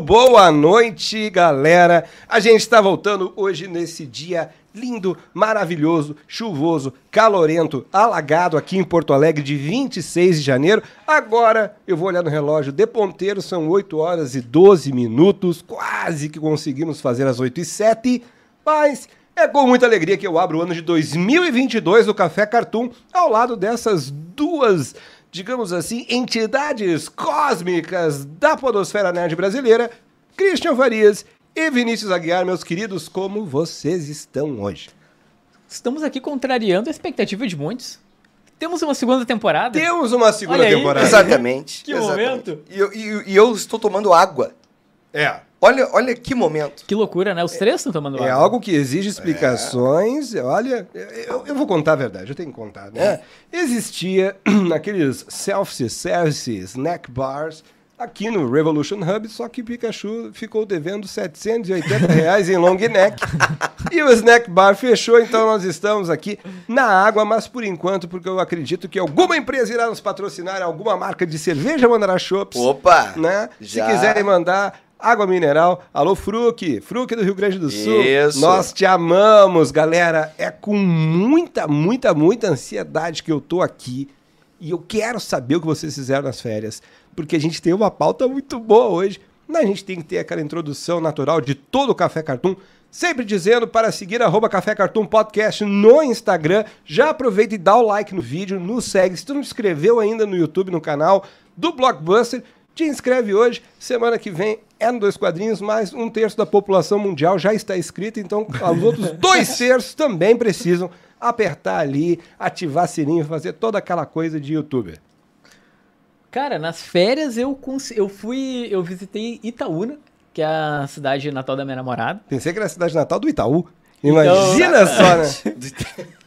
Boa noite, galera. A gente está voltando hoje nesse dia lindo, maravilhoso, chuvoso, calorento, alagado aqui em Porto Alegre de 26 de janeiro. Agora eu vou olhar no relógio de ponteiro, são 8 horas e 12 minutos, quase que conseguimos fazer as 8 e 7, mas é com muita alegria que eu abro o ano de 2022 do Café Cartoon ao lado dessas duas, digamos assim, entidades cósmicas da podosfera nerd brasileira, Christian Farias e Vinícius Aguiar, meus queridos, como vocês estão hoje? Estamos aqui contrariando a expectativa de muitos. Temos uma segunda temporada. Temos uma segunda temporada. Exatamente. Que exatamente. momento. E eu, e- e eu estou tomando água. É. Olha, olha que momento. Que loucura, né? Os três estão tomando É água. algo que exige explicações. Olha, eu, eu vou contar a verdade, eu tenho que contar, né? Existia naqueles self-service snack bars aqui no Revolution Hub, só que Pikachu ficou devendo 780 reais em long neck. e o snack bar fechou, então nós estamos aqui na água, mas por enquanto, porque eu acredito que alguma empresa irá nos patrocinar, alguma marca de cerveja mandará chopps Opa! né? Já. Se quiserem mandar água mineral, alô Fruc, Fruc do Rio Grande do Sul. Isso. Nós te amamos, galera. É com muita, muita, muita ansiedade que eu tô aqui. E eu quero saber o que vocês fizeram nas férias, porque a gente tem uma pauta muito boa hoje. Mas a gente tem que ter aquela introdução natural de todo o Café Cartoon. Sempre dizendo para seguir arroba Café Cartoon Podcast no Instagram. Já aproveita e dá o like no vídeo, nos segue. Se tu não se inscreveu ainda no YouTube, no canal do Blockbuster, te inscreve hoje. Semana que vem é no Dois Quadrinhos, mas um terço da população mundial já está inscrita, então os outros dois terços também precisam apertar ali, ativar sininho, fazer toda aquela coisa de youtuber. Cara, nas férias eu, eu fui. Eu visitei Itaúna, que é a cidade natal da minha namorada. Pensei que era a cidade natal do Itaú. Imagina só, né?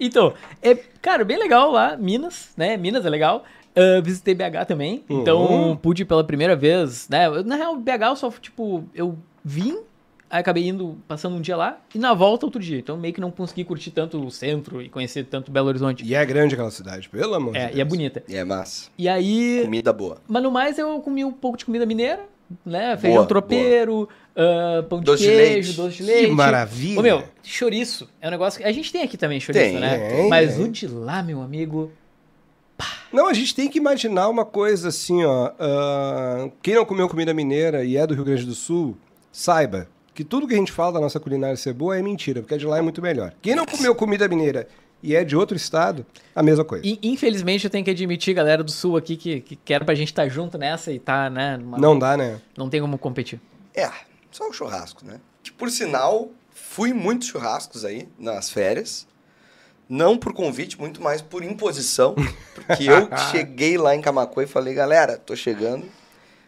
Então, é, cara, bem legal lá, Minas, né? Minas é legal. Ah, visitei BH também, então Uhum. pude ir pela primeira vez, né? Eu, Na real, BH eu só, tipo, eu vim, aí acabei indo, passando um dia lá, e na volta outro dia. Então meio que não consegui curtir tanto o centro e conhecer tanto Belo Horizonte. E é grande aquela cidade, pelo amor de É, Deus. e é bonita. É massa. E aí, Comida boa. mas no mais eu comi um pouco de comida mineira, né? Feijão Boa, tropeiro, ah, pão de Doce de queijo, leite. doce de Que leite. maravilha. Ô, meu, chouriço é um negócio que a gente tem aqui também, chouriço, Tem, né? tem, Mas tem. o de lá, meu amigo, Não, a gente tem que imaginar uma coisa assim, ó. ah, quem não comeu comida mineira e é do Rio Grande do Sul, saiba que tudo que a gente fala da nossa culinária ser boa é mentira, porque a de lá é muito melhor. Quem não comeu comida mineira e é de outro estado, a mesma coisa. In- Infelizmente, eu tenho que admitir, galera do Sul aqui, que, que quero pra gente estar junto nessa e tá, né? numa- Não dá, né? não tem como competir. É, só o churrasco, né? Que por sinal, fui muitos churrascos aí nas férias. Não por convite, muito mais por imposição. Porque eu cheguei lá em Camacuã e falei, galera, tô chegando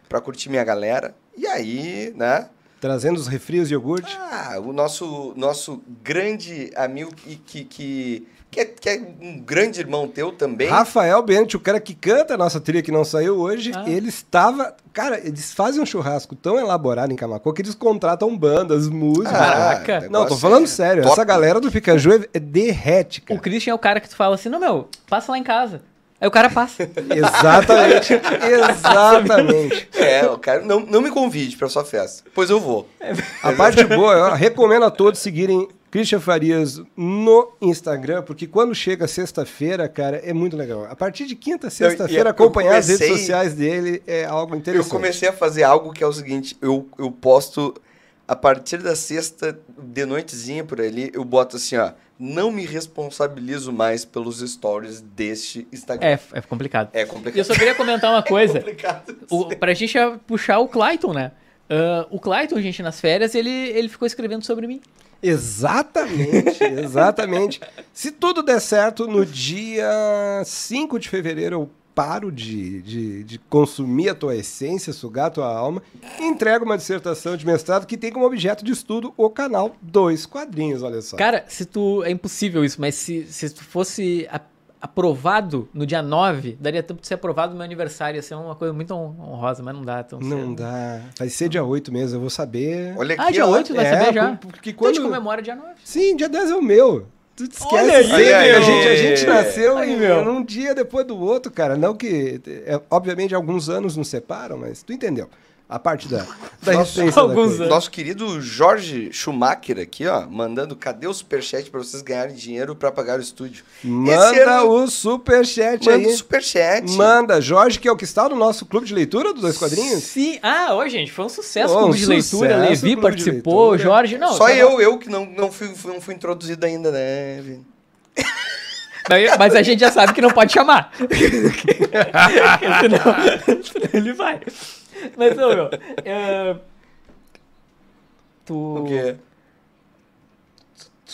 pra curtir minha galera. E aí, né? Trazendo os refrios e iogurte. Ah, o nosso, nosso grande amigo que, que, que, que, é, que é um grande irmão teu também. Rafael Bennett, o cara que canta a nossa trilha que não saiu hoje, Ah. ele estava. Cara, eles fazem um churrasco tão elaborado em Camacô que eles contratam bandas, músicos. Caraca. o não, tô negócio falando é sério. top. Essa galera do Picaju é, é derrete, O cara. Christian é o cara que tu fala assim, não, meu, passa lá em casa. Aí o cara passa. Exatamente. Exatamente. É, o cara, não, não me convide pra sua festa, pois eu vou. A parte boa, eu recomendo a todos seguirem Christian Farias no Instagram, porque quando chega sexta-feira, cara, é muito legal. A partir de quinta, sexta-feira, eu acompanhar as redes comecei- sociais dele é algo Eu interessante. comecei a fazer algo que é o seguinte, eu, eu posto, a partir da sexta, de noitezinha por ali, eu boto assim, ó, não me responsabilizo mais pelos stories deste Instagram. É, é complicado. É E eu complicado. só queria comentar uma coisa. É complicado. O, pra gente puxar o Clayton, né? Ah, o Clayton, gente, nas férias, ele, ele ficou escrevendo sobre mim. Exatamente, exatamente. Se tudo der certo, no dia 5 de fevereiro eu paro de, de, de consumir a tua essência, sugar a tua alma, e entrego uma dissertação de mestrado que tem como objeto de estudo o canal Dois Quadrinhos, olha só. Cara, se tu. É impossível isso, mas se, se tu fosse a- aprovado no dia 9, daria tempo de ser aprovado no meu aniversário. Ia ser uma coisa muito hon- honrosa, mas não dá tão Não cedo. dá. Vai ser dia 8 mesmo, eu vou saber. Olha aqui, Ah, dia ó. 8 vai É, saber já. porque Então a gente quando- comemora dia 9. Sim, dia 10 é o meu. Tu te esquece Olha aí, a, gente, a gente nasceu Aí, meu. num dia depois do outro, cara. Não que. é, obviamente, alguns anos nos separam, mas tu entendeu. A parte da, da da alguns anos. Nosso querido Jorge Schumacher aqui, ó, mandando cadê o superchat pra vocês ganharem dinheiro pra pagar o estúdio? Manda ano- o superchat Manda aí. o superchat. Manda. Jorge, que é o que está no nosso clube de leitura dos dois quadrinhos. Sim. Ah, ô, gente, foi um sucesso o clube de leitura. sucesso Levi participou, leitura. Jorge. Não, Só tava- eu, eu que não, não, fui, não fui introduzido ainda, né? Mas a gente já sabe que não pode chamar. senão, senão ele vai. Mas, ô, meu. é, Tu. O quê?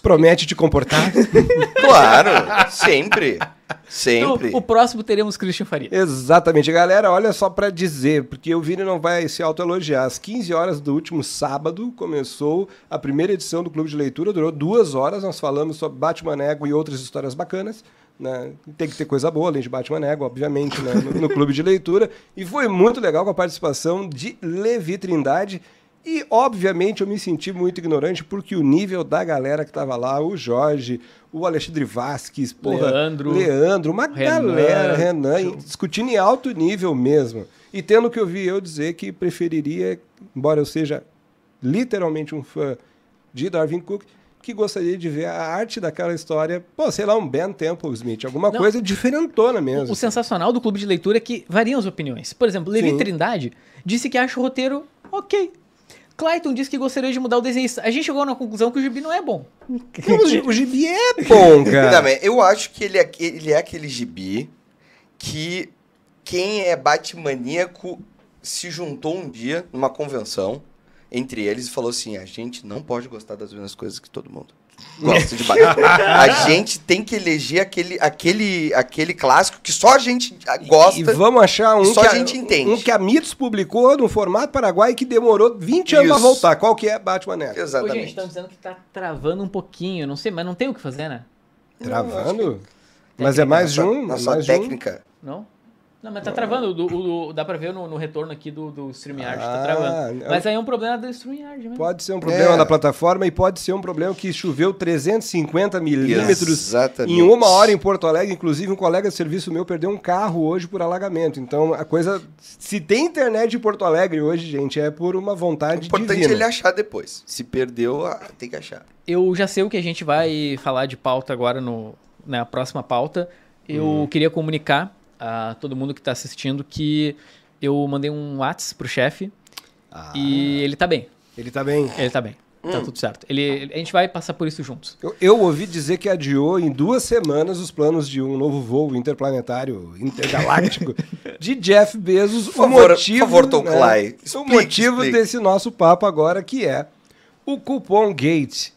Promete te comportar. Claro, sempre. Sempre. Então, o próximo teremos Christian Faria. Exatamente, galera. Olha só pra dizer, porque o Vini não vai se autoelogiar. Às 15 horas do último sábado começou a primeira edição do Clube de Leitura, durou duas horas. Nós falamos sobre Batman Ego e outras histórias bacanas. Né? Tem que ter coisa boa, além de Batman Ego, obviamente, né? no, no Clube de Leitura. E foi muito legal com a participação de Levi Trindade. E, obviamente, eu me senti muito ignorante, porque o nível da galera que tava lá, o Jorge, o Alexandre Vasques, porra, Leandro. Leandro, uma Renan. galera, Renan, discutindo em alto nível mesmo. E tendo que ouvir eu dizer que preferiria, embora eu seja literalmente um fã de Darwin Cook, que gostaria de ver a arte daquela história, pô, sei lá, um Ben Temple Smith, alguma Não. coisa diferentona mesmo. O sensacional do clube de leitura é que variam as opiniões. Por exemplo, Levi Sim. Trindade disse que acha o roteiro ok. Clayton disse que gostaria de mudar o desenhista. A gente chegou na conclusão que o gibi não é bom. Não, o gi- o gibi é bom, cara. Eu acho que ele é, ele é aquele gibi que quem é Batmaníaco se juntou um dia numa convenção entre eles e falou assim: a gente não pode gostar das mesmas coisas que todo mundo. Gosta de Batman. a gente tem que eleger aquele, aquele, aquele clássico que só a gente gosta. E vamos achar um só que a gente entende. um que a Mitos publicou no formato Paraguai que demorou 20 anos pra Isso. voltar. Qual que é Batman Ego? Ô, gente, Exatamente. estão dizendo que tá travando um pouquinho. Não sei, mas não tem o que fazer, né? Travando? Mas é mais de um? Nossa mais de um? técnica. Não? Não, mas tá travando. O o dá pra ver no, no retorno aqui do, do StreamYard. Ah, tá travando. não. Mas aí é um problema do StreamYard mesmo. Pode ser um problema É. da plataforma e pode ser um problema que choveu 350 milímetros Exatamente. em uma hora em Porto Alegre. Inclusive, um colega de serviço meu perdeu um carro hoje por alagamento. Então, a coisa. Se tem internet em Porto Alegre hoje, gente, é por uma O vontade importante divina. é ele achar depois. Se perdeu, ah, tem que achar. Eu já sei o que a gente vai falar de pauta agora no, na próxima pauta. Eu Hum. queria comunicar a todo mundo que tá assistindo que eu mandei um WhatsApp pro chefe Ah, e ele tá bem. Ele tá bem. Ele tá bem. Tá Hum. tudo certo. Ele, ele- a gente vai passar por isso juntos. Eu, eu ouvi dizer que adiou em duas semanas os planos de um novo voo interplanetário, intergaláctico, de Jeff Bezos. Por o favor, motivo, por favor, Tom né, Clay, o explique, motivo explique. desse nosso papo agora, que é o Cupom Gate.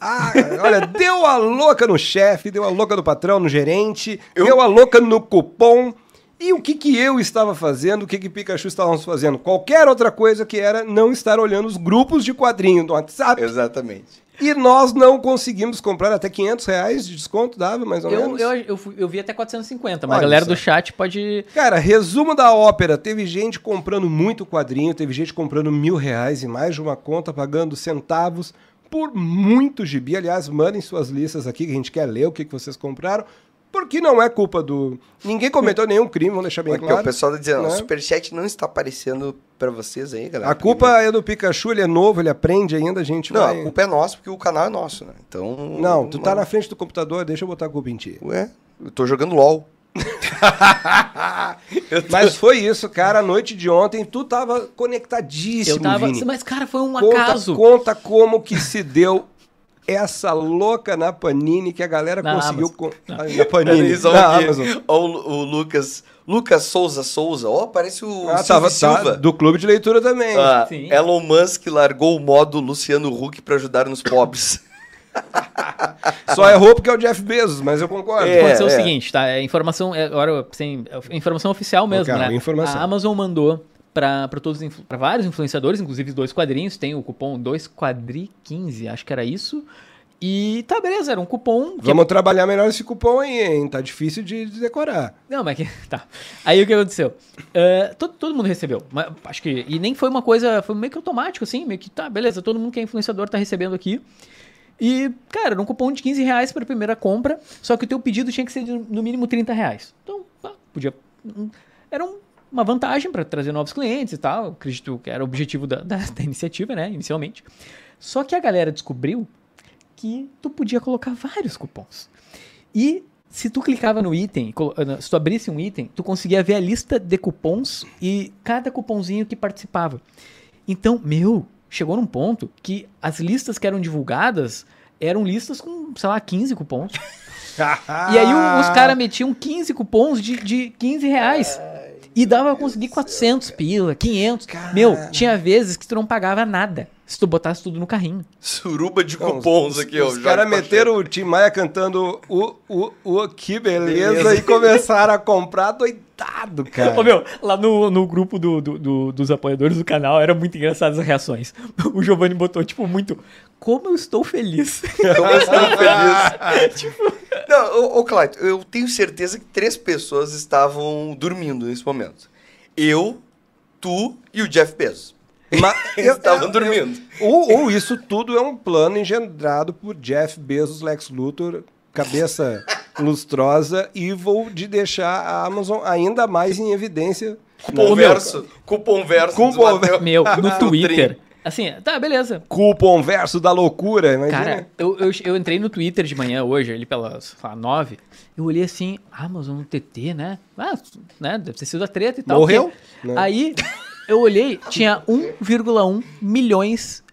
Ah, olha, deu a louca no chefe, deu a louca no patrão, no gerente, Eu- deu a louca no cupom. E o que, que eu estava fazendo, o que, que Pikachu estávamos fazendo? Qualquer outra coisa que era não estar olhando os grupos de quadrinho do WhatsApp. Exatamente. E nós não conseguimos comprar até 500 reais de desconto, dava mais ou Eu, menos. eu, eu, fui- eu vi até 450, mas Olha a galera só. do chat pode. Cara, resumo da ópera. Teve gente comprando muito quadrinho, teve gente comprando mil reais em mais de uma conta, pagando centavos por muito gibi. Aliás, mandem suas listas aqui que a gente quer ler o que, que vocês compraram. Porque não é culpa do. Ninguém cometeu nenhum crime, vamos deixar bem Porque claro. o pessoal tá dizendo, né? o superchat não está aparecendo pra vocês aí, galera. A culpa é do Pikachu, ele é novo, ele aprende ainda, a gente Não, vai... a culpa é nossa, porque o canal é nosso, né? Então. Não, tu tá na frente do computador, deixa eu botar a culpa em ti. Ué, eu tô jogando LOL. Mas foi isso, cara. A noite de ontem, tu tava conectadíssimo, Eu tava. Vini. Mas, cara, foi um Conta, acaso. conta como que se deu essa louca na Panini que a galera Na conseguiu... Amazon. Com... Na Panini, na pouquinho. Amazon. O, o Lucas. Lucas Souza Souza. Ó, parece o Ah, tava, Silva. tá, do clube de leitura também. Ah. Elon Musk largou o modo Luciano Huck pra ajudar nos pobres. Só errou porque é o Jeff Bezos, mas eu concordo. É. Aconteceu o seguinte, tá? É informação, é, agora, sem, é informação oficial mesmo, Ok, né? informação. A Amazon mandou para todos para vários influenciadores, inclusive dois quadrinhos, tem o cupom 2quadri15, acho que era isso. E tá beleza, era um cupom que Vamos trabalhar melhor esse cupom aí, hein? Tá difícil de de decorar. Não, mas que. Tá. Aí o que aconteceu? É, todo, todo mundo recebeu. Mas, acho que. E nem foi uma coisa. Foi meio que automático, assim. Meio que tá, beleza. Todo mundo que é influenciador tá recebendo aqui. E, cara, era um cupom de 15 reais pra primeira compra. Só que o teu pedido tinha que ser de no mínimo 30 reais. Então, pá, podia. Era um uma vantagem para trazer novos clientes e tal. Acredito que era o objetivo da, da, da iniciativa, né? Inicialmente. Só que a galera descobriu que tu podia colocar vários cupons. E se tu clicava no item, ah, se tu abrisse um item, tu conseguia ver a lista de cupons e cada cupomzinho que participava. Então, meu, chegou num ponto que as listas que eram divulgadas eram listas com, sei lá, 15 cupons. E aí o- os caras metiam 15 cupons de, de 15 reais. E dava pra conseguir 400 pila, 500. Meu, tinha vezes que tu não pagava nada se tu botasse tudo no carrinho. Suruba de Não, cupons os, aqui, ó. Os caras Pacheco. meteram o Tim Maia cantando o, o, o que beleza, Beleza. e começaram a comprar doidado, cara. Ô, meu, lá no, no grupo do, do- do- dos apoiadores do canal era muito engraçado as reações. O Giovanni botou, tipo, muito. Como eu estou feliz. Como eu estou feliz. Não, ô, ô Clayton, eu tenho certeza que três pessoas estavam dormindo nesse momento. Eu, tu e o Jeff Bezos. Mas Eles estavam dormindo. Ou, ou isso tudo é um plano engendrado por Jeff Bezos, Lex Luthor, cabeça lustrosa, evil, de deixar a Amazon ainda mais em evidência. Cupom verso. Cupom verso. Cupom do Mateus. Meu, no Trim. Twitter. Assim, tá, beleza. Cupom verso da loucura, imagina. Cara, eu, eu, eu entrei no Twitter de manhã hoje, ali pelas sei lá, nove. Eu olhei assim, Amazon TT, né? Ah, né? Deve ter sido a treta e tal. Morreu, porque- né? Aí eu olhei, tinha 1,1 milhões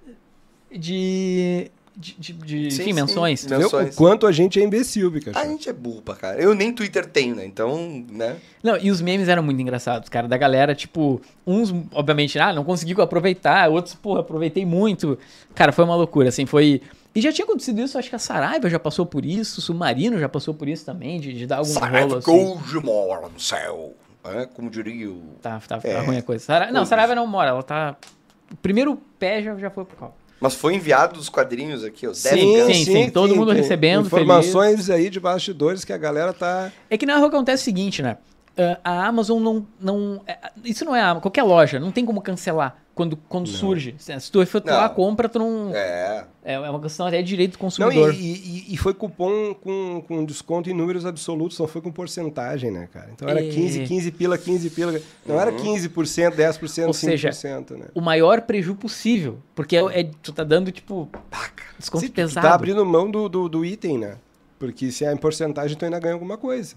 de. de, de, de Sim, enfim, sim. menções. Menções. o quanto a gente é imbecil, Pikachu. A gente é burro pra cara. Eu nem Twitter tenho, né? Então, né? Não, e os memes eram muito engraçados, cara. Da galera, tipo, uns, obviamente, ah, não consegui aproveitar, outros, pô, aproveitei muito. Cara, foi uma loucura, assim, foi. E já tinha acontecido isso, acho que a Saraiva já passou por isso, o Submarino já passou por isso também, de, de dar algum rolo assim. No céu. É, como diria o... Tá, tá, tá É. ruim a coisa. Sara... Não. Saraiva não mora, ela tá. O primeiro pé já, já foi pro cal. Mas foi enviado os quadrinhos aqui, ó. Sim, sim, sim, todo mundo recebendo, Informações aí de bastidores que a galera tá. É que na real acontece o seguinte, né? Ah, a Amazon não. não é, isso não é a Amazon, qualquer loja, não tem como cancelar quando, quando surge. Se tu efetuar Não. a compra, tu não. É. É uma questão até de direito do Não, consumidor. e, e- e foi cupom com, com desconto em números absolutos, não foi com porcentagem, né, cara? Então era É. 15, 15 pila, 15 pila. Não era 15%, 10%, Ou seja, 5%, né? O maior prejuízo possível. Porque é, é- tu tá dando, tipo, desconto Sim, tu pesado. tá abrindo mão do, do, do item, né? Porque se é em porcentagem, tu ainda ganha alguma coisa.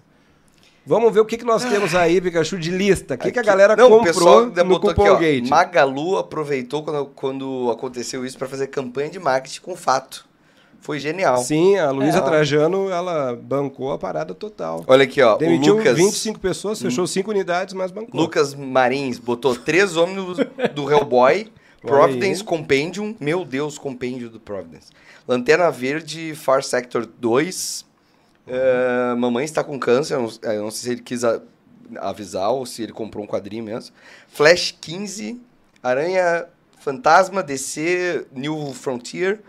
Vamos ver o que, que nós temos aí, Pikachu, de lista. O que, que a galera Não, o comprou pessoal ainda no Cupom aqui, ó. Gate? Magalu aproveitou quando, quando aconteceu isso pra fazer campanha de marketing com fato. Foi genial. Sim, a Luísa É. Trajano, ela bancou a parada total. Olha aqui, ó. Demitiu o Lucas, 25 pessoas, fechou 5 unidades, mas bancou. Lucas Marins botou três ônibus do Hellboy, Providence Compendium. Meu Deus, Compendium do Providence. Lanterna Verde, Far Sector 2. Eh, mamãe está com câncer. eu não, eu não sei se ele quis a- avisar ou se ele comprou um quadrinho mesmo. Flash 15. Aranha Fantasma, DC, New Frontier.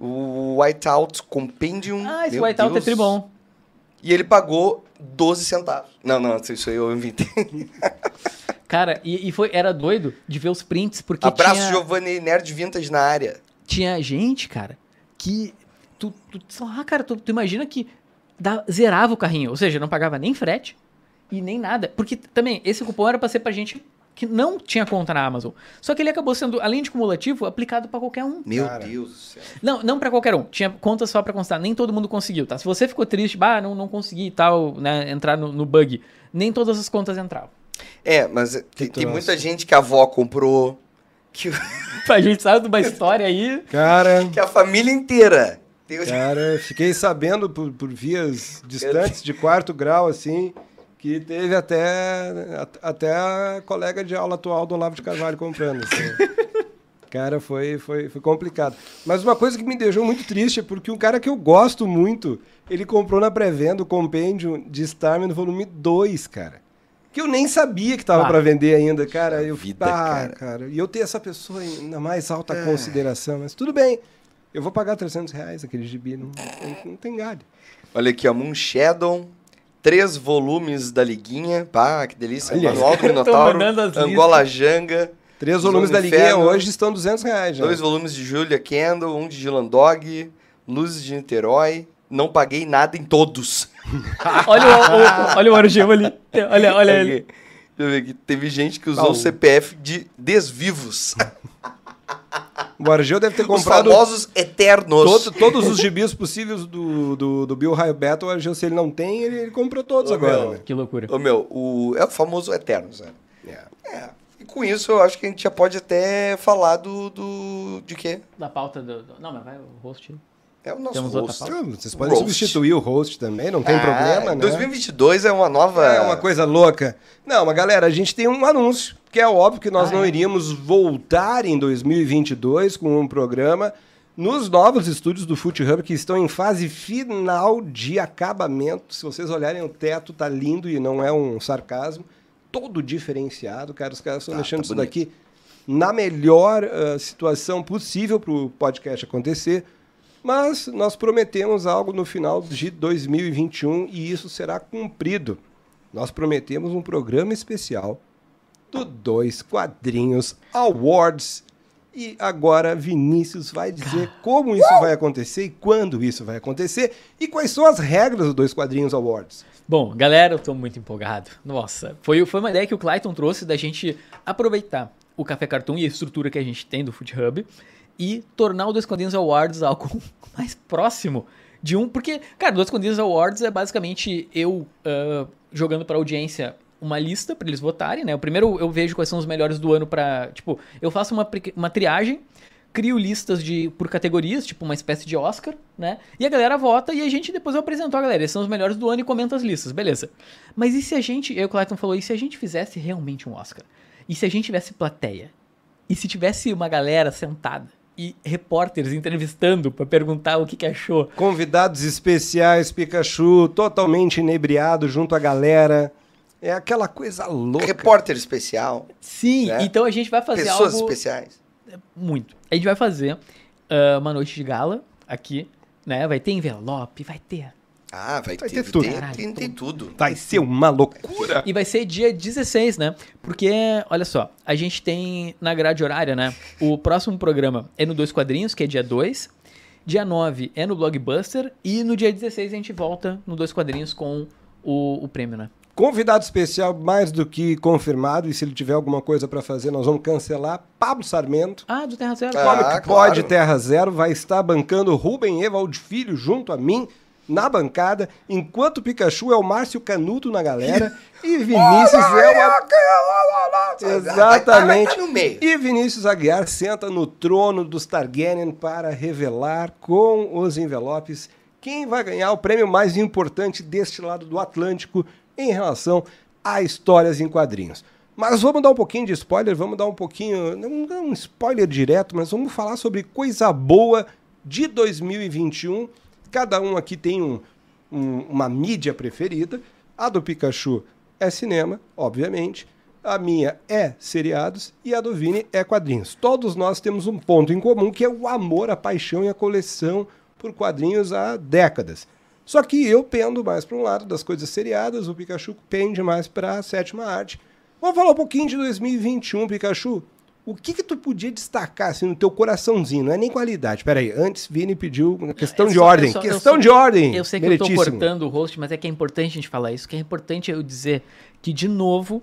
O Whiteout Compendium. Ah, esse Whiteout é tribom. E ele pagou 12 centavos. Não, não, isso aí eu inventei. Cara, e, e foi, era doido de ver os prints, porque Abraço, tinha, Giovanni Nerd Vintage na área. tinha gente, cara, que. Tu, tu, lá, cara, tu, tu imagina que dá- zerava o carrinho. Ou seja, não pagava nem frete e nem nada. Porque também, esse cupom era pra ser pra gente que não tinha conta na Amazon. Só que ele acabou sendo, além de cumulativo, aplicado pra qualquer um. Meu Cara. Deus do céu. Não, não pra qualquer um. Tinha conta só pra constar. Nem todo mundo conseguiu, tá? Se você ficou triste, bah, não, não consegui e tal, né, entrar no, no bug, nem todas as contas entravam. É, mas tem, tem muita gente que a avó comprou, que, A gente sabe de uma história aí. Cara, que a família inteira. Tem- cara, fiquei sabendo por, por vias distantes de quarto grau, assim, que teve até, at- até a colega de aula atual do Olavo de Carvalho comprando. assim. Cara, foi, foi, foi complicado. Mas uma coisa que me deixou muito triste é porque um cara que eu gosto muito, ele comprou na pré-venda o compêndio de Starman no volume 2, cara. Que eu nem sabia que tava Ah. pra vender ainda, cara. Eu Vida, ah, cara. cara. E eu ter essa pessoa na mais alta consideração, mas tudo bem. Eu vou pagar 300 reais aquele gibi, não, não, não tem galho. Olha aqui, ó, Moon Shadow, três volumes da Liguinha. Pá, que delícia. Olha. Manual do Minotauro, Angola Janga. Três volumes da Liguinha Ferro, hoje estão 200 reais já. Dois volumes de Julia Kendall, um de Dylan Dog, Luzes de Niterói. Não paguei nada em todos. Olha o, o- olha o ali. Olha, olha ele. Deixa eu ver aqui. Teve gente que usou o- CPF de desvivos. O Argel deve ter Os comprado famosos eternos. todo- todos os gibis possíveis do, do, do Bill Raio Beto. O Argel, se ele não tem, ele, ele comprou todos Ô, agora. meu. né? Que loucura. Ô, meu, o... é o famoso eternos, né? É. É. E com isso eu acho que a gente já pode até falar do. do... de quê? Da pauta do, do- Não, mas vai o host. É o nosso Temos outra host. pauta? Ah, Vocês podem Roast. substituir o host também, não tem Ah, problema, né? 2022 é uma nova. É uma coisa louca. Não, mas galera, a gente tem um anúncio, que é óbvio que nós Ah, não é? iríamos voltar em 2022 com um programa nos novos estúdios do Foot Hub que estão em fase final de acabamento. Se vocês olharem o teto, tá lindo e não é um sarcasmo. Todo diferenciado, cara. Os caras estão Tá, deixando tá isso bonito. daqui na melhor ah, situação possível para o podcast acontecer. Mas nós prometemos algo no final de 2021 e isso será cumprido. Nós prometemos um programa especial do Dois Quadrinhos Awards. E agora Vinícius vai dizer como isso vai acontecer e quando isso vai acontecer e quais são as regras do Dois Quadrinhos Awards. Bom, galera, eu tô muito empolgado. Nossa, foi, foi uma ideia que o Clayton trouxe da gente aproveitar o Café Cartoon e a estrutura que a gente tem do Food Hub e tornar o Dois Quadrinhos Awards algo mais próximo de um. Porque, cara, Dois Quadrinhos Awards é basicamente eu ah, jogando pra audiência uma lista pra eles votarem, né? O primeiro eu vejo quais são os melhores do ano pra. Tipo, eu faço uma, uma triagem crio listas de por categorias, tipo uma espécie de Oscar, né? E a galera vota e a gente depois eu apresento a galera. Esses são os melhores do ano e comenta as listas, beleza. Mas e se a gente, eu o Clayton falou, e se a gente fizesse realmente um Oscar? E se a gente tivesse plateia? E se tivesse uma galera sentada e repórteres entrevistando pra perguntar o que, que achou? Convidados especiais, Pikachu, totalmente inebriado junto à galera. É aquela coisa louca. Repórter especial. Sim, Né? então a gente vai fazer Pessoas algo especiais. muito. A gente vai fazer ah, uma noite de gala aqui, né? Vai ter envelope, vai ter Ah, vai, Vai ter, ter tudo. Tem, Caralho, tem, tem tudo. Vai ser uma loucura. E vai ser dia 16, né? Porque, olha só, a gente tem na grade horária, né? O próximo programa é no Dois Quadrinhos, que é dia 2. Dia 9 é no Blockbuster. E no dia 16 a gente volta no Dois Quadrinhos com o, o prêmio, né? Convidado especial mais do que confirmado, e se ele tiver alguma coisa pra fazer, nós vamos cancelar. Pablo Sarmento, Ah, do Terra Zero. Ah, Como que claro. pode Terra Zero, vai estar bancando Rubem Evald Filho junto a mim na bancada, enquanto Pikachu é o Márcio Canuto na galera e Vinícius é o... Exatamente. Meio. E Vinícius Aguiar senta no trono dos Targaryen para revelar com os envelopes quem vai ganhar o prêmio mais importante deste lado do Atlântico em relação a histórias em quadrinhos. Mas vamos dar um pouquinho de spoiler, vamos dar um pouquinho, não é um spoiler direto, mas vamos falar sobre coisa boa de 2021. Cada um aqui tem um- um- uma mídia preferida. A do Pikachu é cinema, obviamente. A minha é seriados e a do Vini é quadrinhos. Todos nós temos um ponto em comum que é o amor, a paixão e a coleção por quadrinhos há décadas. Só que eu pendo mais para um lado das coisas seriadas, o Pikachu pende mais para a sétima arte. Vamos falar um pouquinho de 2021, Pikachu. O que que tu podia destacar assim, no teu coraçãozinho? Não é nem qualidade. Pera aí, antes Vini pediu uma questão É de só- ordem. só- questão só- de ordem. Eu sei que eu tô cortando o host, mas é que é importante a gente falar isso. Que é importante eu dizer que, de novo,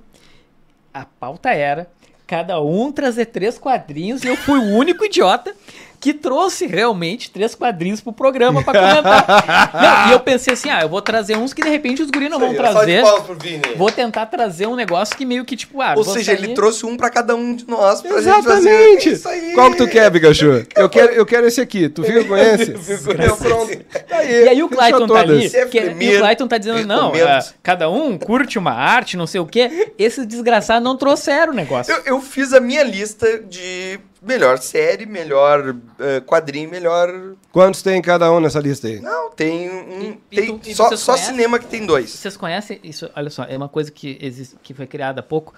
a pauta era cada um trazer três quadrinhos e eu fui o único idiota que trouxe realmente três quadrinhos pro programa pra comentar. não, e eu pensei assim, ah, eu vou trazer uns que de repente os guris não vão de trazer. palmas pro Vini. Vou tentar trazer um negócio que meio que tipo, ah, Ou seja, sair- ele trouxe um pra cada um de nós pra gente Exatamente. fazer. É Isso aí. Qual que tu quer, Pikachu? Eu quero, eu quero esse aqui. Tu fica com esse? Fico com Eu, esse. pronto. Tá E aí o Clayton tá ali, todas. que- e o Clayton tá dizendo, não, cada um curte uma arte, não sei o quê. Esses desgraçados não trouxeram o negócio. Eu, eu fiz a minha lista de melhor série, melhor eh, quadrinho, melhor. Quantos tem cada um nessa lista aí? Não, tem um. E- e tem tu- e só vocês só conhecem? cinema que tem dois. Vocês conhecem isso? Olha só, é uma coisa que, existe, que foi criada há pouco,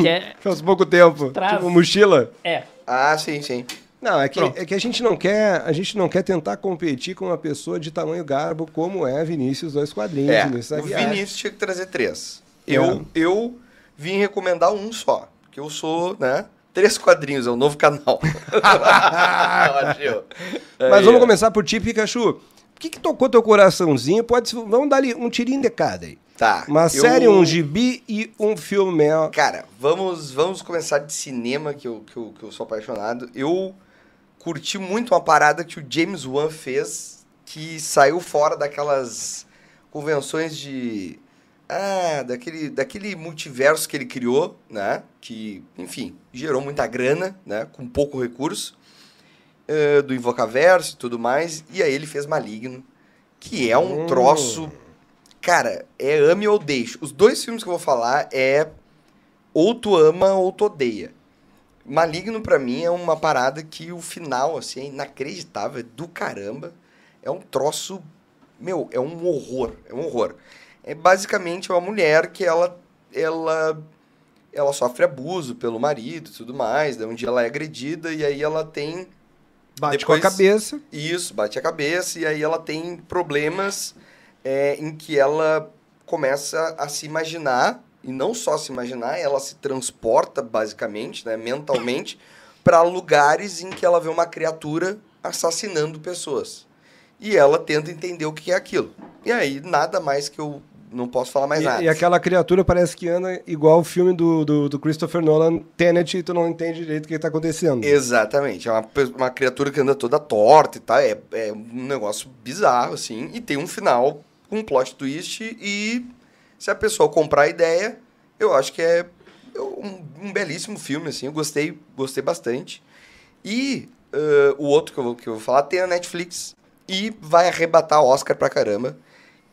que é... Faz pouco tempo. Traz. Tipo, mochila. É, Ah, sim, sim. Não, é que, Pronto. é que a gente não quer, a gente não quer tentar competir com uma pessoa de tamanho garbo como é Vinícius dois quadrinhos, É, Vinícius o. Vinícius tinha que trazer três. É. Eu, eu vim recomendar um só. Porque eu sou, né? Três quadrinhos, é um novo canal. Mas Aí, vamos ó. começar por ti, Pikachu. O que, que tocou teu coraçãozinho? Pode, vamos dar ali um tirinho de cada aí. Tá. Uma eu- série, um gibi e um filme. Cara, vamos, vamos começar de cinema, que eu, que, eu, que eu sou apaixonado. Eu curti muito uma parada que o James Wan fez, que saiu fora daquelas convenções de. Ah, daquele, daquele multiverso que ele criou, né? Que, enfim, gerou muita grana, né? Com pouco recurso. eh, do Invocaverso e tudo mais. E aí ele fez Maligno, que é um Hum. troço. Cara, é ame ou deixe. Os dois filmes que eu vou falar é ou tu ama ou tu odeia. Maligno pra mim é uma parada que o final assim é inacreditável, é do caramba. É um troço, meu, é um horror, é um horror. É basicamente uma mulher que ela ela ela sofre abuso pelo marido e tudo mais, daí um dia ela é agredida e aí ela tem Bate Depois- com a cabeça. isso, bate a cabeça e aí ela tem problemas é, em que ela começa a se imaginar, e não só se imaginar, ela se transporta basicamente, né, mentalmente, para lugares em que ela vê uma criatura assassinando pessoas. E ela tenta entender o que é aquilo. E aí, nada mais que eu não posso falar mais nada. E, e aquela criatura parece que anda igual o filme do, do, do Christopher Nolan, Tenet, e tu não entende direito o que tá acontecendo. Exatamente. É uma, uma criatura que anda toda torta e tal. É, é um negócio bizarro, assim. E tem um final com um plot twist. E se a pessoa comprar a ideia, eu acho que é um, um belíssimo filme, assim. Eu gostei, gostei bastante. E ãh, o outro que eu, vou- que eu vou falar tem a Netflix. E vai arrebatar Oscar pra caramba.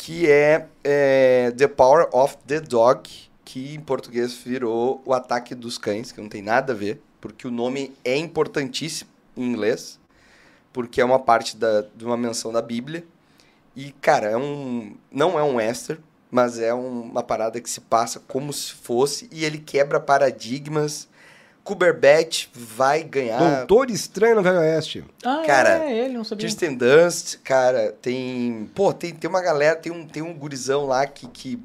Que é, é The Power of the Dog. Que em português virou O Ataque dos Cães, que não tem nada a ver. Porque o nome é importantíssimo em inglês. Porque é uma parte da, de uma menção da Bíblia. E, cara, é um, não é um western, mas é um- uma parada que se passa como se fosse. E ele quebra paradigmas. Cumberbatch vai ganhar. Doutor Estranho no Velho Oeste. Ah, Cara, é ele, não sabia. Kirsten Dunst, cara, tem. Pô, tem, tem uma galera, tem um, tem um gurizão lá que, que.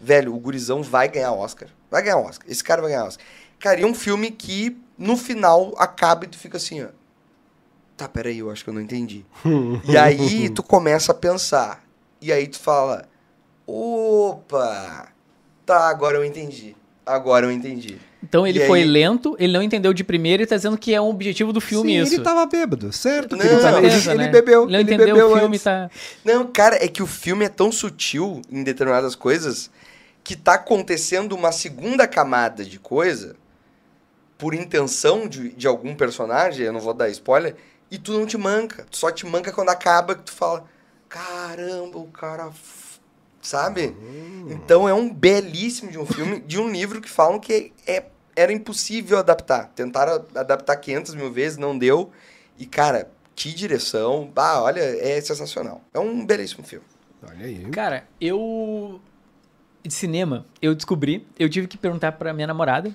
Velho, o gurizão vai ganhar Oscar. Vai ganhar Oscar. Esse cara vai ganhar Oscar. Cara, e é um filme que no final acaba e tu fica assim, ó. Tá, peraí, eu acho que eu não entendi. e aí tu começa a pensar. E aí tu fala: opa! Tá, agora eu entendi. Agora eu entendi. Então ele E foi aí- lento, ele não entendeu de primeira e tá dizendo que é um objetivo do filme Sim, isso. ele tava bêbado, certo? Não, ele, tava- Certeza, ele né? bebeu, Ele não ele entendeu bebeu o filme, antes. tá... Não, cara, é que o filme é tão sutil em determinadas coisas que tá acontecendo uma segunda camada de coisa por intenção de, de algum personagem, eu não vou dar spoiler, e tu não te manca. Tu só te manca quando acaba que tu fala, caramba, o cara. f-", Sabe? Então é um belíssimo de um filme, de um livro que falam que é, era impossível adaptar. Tentaram adaptar 500 mil vezes, não deu. E, cara, que direção. Ah, olha, é sensacional. É um belíssimo filme. Olha aí. Cara, eu... De cinema, eu descobri, eu tive que perguntar pra minha namorada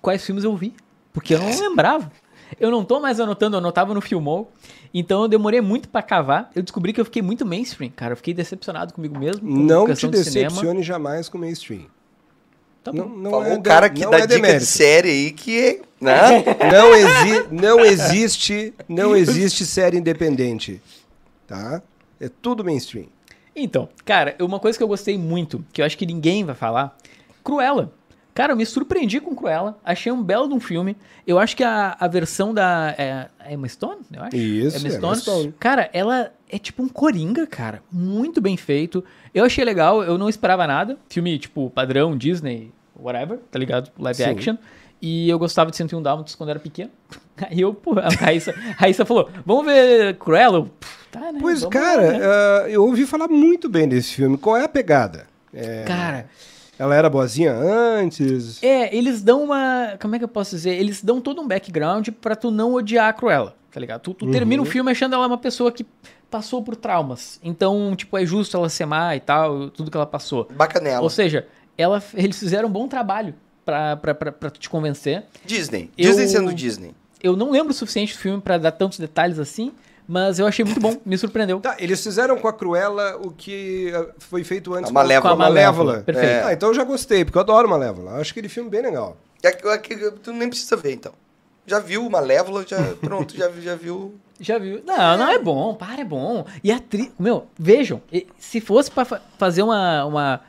quais filmes eu vi, porque eu não lembrava. Eu não tô mais anotando, eu anotava no Filmou, então eu demorei muito pra cavar. Eu descobri que eu fiquei muito mainstream, cara, eu fiquei decepcionado comigo mesmo. com Não te questão de decepcione jamais com mainstream. Tá bom. Não, não Falou é o cara que dá é dica de série aí que. Né? Não, exi não existe, não existe série independente, tá? É tudo mainstream. Então, cara, uma coisa que eu gostei muito, que eu acho que ninguém vai falar, Cruella. Cara, eu me surpreendi com Cruella. Achei um belo de um filme. Eu acho que a, a versão da. É, é Emma Stone? Eu acho. Isso, Emma Emma Stone. Stone. Cara, ela é tipo um coringa, cara. Muito bem feito. Eu achei legal, eu não esperava nada. Filme, tipo, padrão, Disney, whatever, tá ligado? Live Sim. action. E eu gostava de 101 Dálmatas quando era pequeno. Aí eu, pô, a Raíssa, a Raíssa falou: vamos ver Cruella? Eu, "Pff, tá, né? Pois, vamos cara, né?" ah, eu ouvi falar muito bem desse filme. Qual é a pegada? É, Cara, ela era boazinha antes? É, eles dão uma. Como é que eu posso dizer? Eles dão todo um background pra tu não odiar a Cruella, tá ligado? Tu, tu termina Uhum. o filme achando ela uma pessoa que passou por traumas. Então, tipo, é justo ela ser má e tal, tudo que ela passou. Bacanela. Ou seja, ela, eles fizeram um bom trabalho pra, pra, pra, pra tu te convencer. Disney. Eu- Disney sendo Disney. Eu não lembro o suficiente do filme pra dar tantos detalhes assim, mas eu achei muito bom, me surpreendeu. Tá, eles fizeram com a Cruella o que ah, foi feito antes A Malévola. Com a Malévola. Perfeito. É. Ah, então eu já gostei, porque eu adoro Malévola. Eu Acho aquele filme bem legal. É é tu nem precisa ver, então. Já viu Malévola, já. Pronto, já, já viu. Já viu? Não, não é bom, para, é bom. E a atriz. Meu, vejam, se fosse pra fa- fazer uma, uma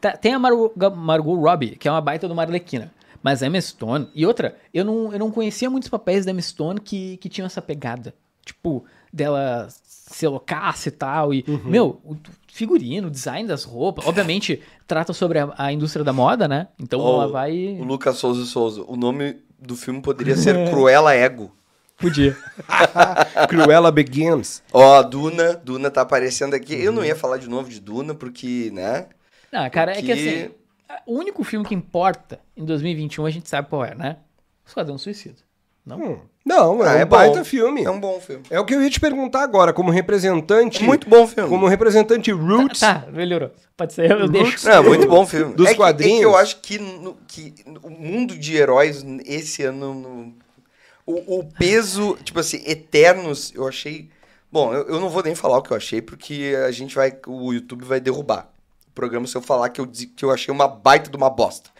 Tá- tem a Margot, Margot Robbie, que é uma baita do Marlequina. Mas a Emma Stone. E outra, eu não, eu não conhecia muitos papéis da Emma Stone que, que tinham essa pegada. Tipo, dela ser loucaça e tal. E, meu, o figurino, o design das roupas. Obviamente, trata sobre a, a indústria da moda, né? Então Ó, ela vai. O Lucas Souza Souza. O nome do filme poderia ser Cruella Ego. Podia. Cruella Begins. Ó, Duna. Duna tá aparecendo aqui. Eu não ia falar de novo de Duna, porque, né? Não, cara, é que Que- assim. O único filme que importa em 2021 a gente sabe qual é, né? Esquadrão Suicida. Não? Hum. Não, é Ah, um é bom. baita filme. É um bom filme. É o que eu ia te perguntar agora, como representante. É muito bom filme. Como representante roots. Tá, melhorou. Pode ser, eu deixo. Não, é muito bom filme. Dos é que, quadrinhos. É que eu acho que, no- que o mundo de heróis esse ano. no- o, o peso, tipo assim, Eternos, eu achei. Bom, eu, eu não vou nem falar o que eu achei, porque a gente vai. O YouTube vai derrubar o programa se eu falar que eu, que eu achei uma baita de uma bosta.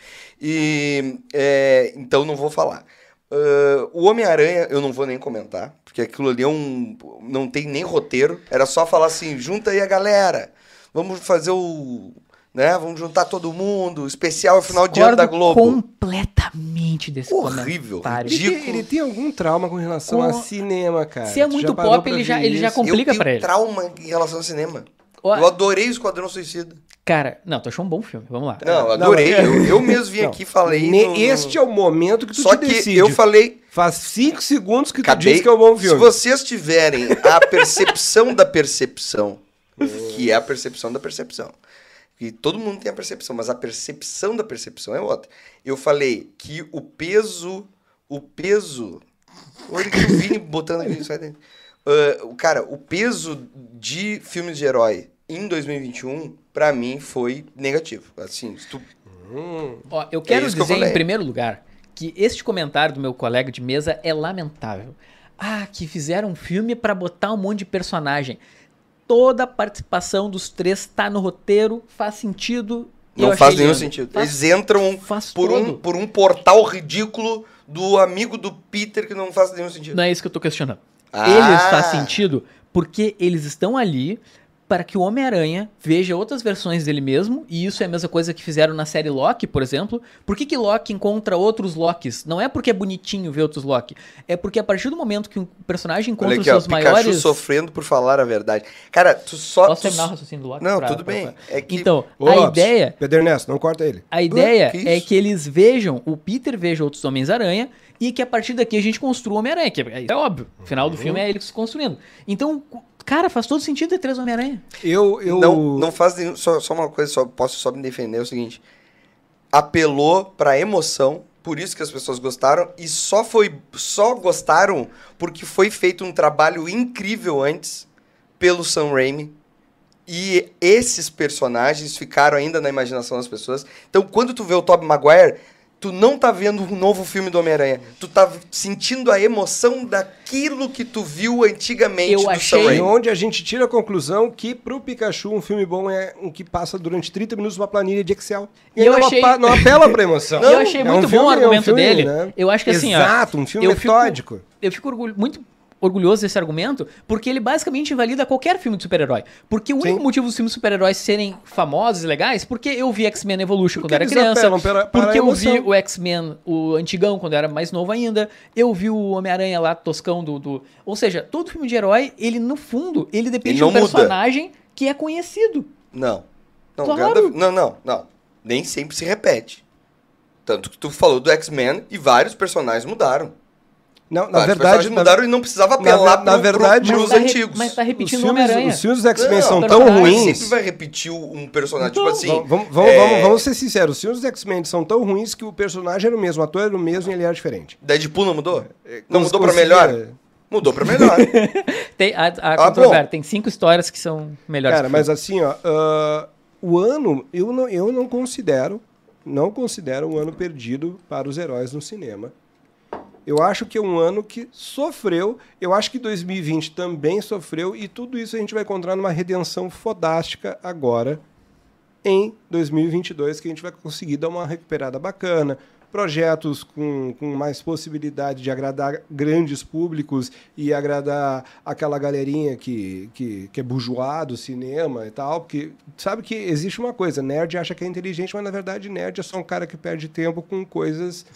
E. é, então não vou falar. Ah, o Homem-Aranha eu não vou nem comentar, porque aquilo ali é um. Não tem nem roteiro. Era só falar assim: junta aí a galera, vamos fazer o. Né? Vamos juntar todo mundo. Especial é final de ano da Discordo Globo. completamente desse Horrível, comentário. Ele, ridículo. tem, ele tem algum trauma com relação Com- a cinema, cara. Se é Tu muito pop, ele já- ele já isso? complica tenho ele. trauma em relação ao cinema. Ó, Eu adorei o Esquadrão Suicida. Cara, não, tu achou um bom filme, vamos lá. Não, eu Não, adorei. mas- eu, eu mesmo vim Não. aqui e falei. Ne- no- no- Este é o momento que tu Só te que decide. eu falei. Faz cinco segundos que tu Acabei. diz que é um bom Se filme. vocês tiverem a percepção da percepção, que é a percepção da percepção. E todo mundo tem a percepção, mas a percepção da percepção é outra. Eu falei que o peso. O peso. Olha que o Vini botando aqui sai dentro. O cara, o peso de filmes de herói em 2021, pra mim, foi negativo. Assim, tu Ó, eu quero É que eu dizer, em primeiro lugar, que este comentário do meu colega de mesa é lamentável. Ah, que fizeram um filme pra botar um monte de personagem. Toda a participação dos três tá no roteiro, faz sentido. Não faz nenhum lindo. sentido. Faz- Eles entram por um, por um portal ridículo do amigo do Peter que não faz nenhum sentido. Não é isso que eu tô questionando. Ah. Eles faz sentido porque eles estão ali para que o Homem-Aranha veja outras versões dele mesmo, e isso é a mesma coisa que fizeram na série Loki, por exemplo. Por que, que Loki encontra outros Lokis? Não é porque é bonitinho ver outros Loki, é porque a partir do momento que um personagem encontra Olha os aqui, ó, seus Pikachu maiores... sofrendo por falar a verdade. Cara, tu só... Posso tu terminar o raciocínio do Loki? Não, pra- tudo pra- bem. pra- É que... Então, Ô, a Lopes, ideia... Pedro Ernesto, não corta ele. A ideia que é que eles vejam, o Peter veja outros Homens-Aranha e que a partir daqui a gente construa o Homem-Aranha, que é, é óbvio. O final do filme é ele se construindo. Então, cara, faz todo sentido ter três Homem-Aranha. Eu, eu... Não, não faz nenhum... Só, só uma coisa, só posso só me defender, é o seguinte. Apelou pra emoção, por isso que as pessoas gostaram, e só foi... Só gostaram porque foi feito um trabalho incrível antes pelo Sam Raimi. E esses personagens ficaram ainda na imaginação das pessoas. Então, quando tu vê o Tobey Maguire, tu não tá vendo um novo filme do Homem-Aranha. Tu tá sentindo a emoção daquilo que tu viu antigamente Eu do achei- Sam E Raimi. onde a gente tira a conclusão que pro Pikachu um filme bom é um que passa durante 30 minutos numa planilha de Excel. E Eu não, achei- apa- não apela pra emoção. eu achei É muito um bom o filme- é um argumento filme, dele. né? Eu acho que assim, ó, Exato, um filme eu fico- metódico. Eu fico orgulho- muito orgulhoso desse argumento, porque ele basicamente invalida qualquer filme de super-herói. Porque o único Sim. motivo dos filmes de super-heróis serem famosos e legais, porque eu vi X-Men Evolution Porque quando era criança, apelam para- para porque eu vi o X-Men, o antigão, quando eu era mais novo ainda, eu vi o Homem-Aranha lá, toscão do, do... Ou seja, todo filme de herói, ele no fundo, ele depende Ele de um muda. personagem que é conhecido. Não. Não, Claro. não, não, não. Nem sempre se repete. Tanto que tu falou do X-Men e vários personagens mudaram. Não, na vários verdade, personagens na, mudaram e não precisava na apelar ver- na pro- verdade- pro, pros tá re- antigos. mas tá os repetindo o filmes, Homem-Aranha. os filmes dos X-Men Não, são tão ruins. sempre vai repetir um personagem, Então, tipo assim... Vamos, vamos, vamos, é, vamos- vamos ser sinceros, os filmes dos X-Men são tão ruins que o personagem era o mesmo, o ator era o mesmo e ele era diferente. Deadpool não mudou? É, Não cons- mudou pra melhor? Mudou pra melhor. Tem a, a Ah, bom. tem cinco histórias que são melhores. Cara, mas filme. assim, ó, ah, o ano, eu não, eu não considero, não considero um ano perdido para os heróis no cinema. Eu acho que é um ano que sofreu, eu acho que 2020 também sofreu, e tudo isso a gente vai encontrar numa redenção fodástica agora, em 2022, que a gente vai conseguir dar uma recuperada bacana. Projetos com, com mais possibilidade de agradar grandes públicos e agradar aquela galerinha que, que, que é bourgeois do cinema e tal, porque sabe que existe uma coisa, nerd acha que é inteligente, mas na verdade nerd é só um cara que perde tempo com coisas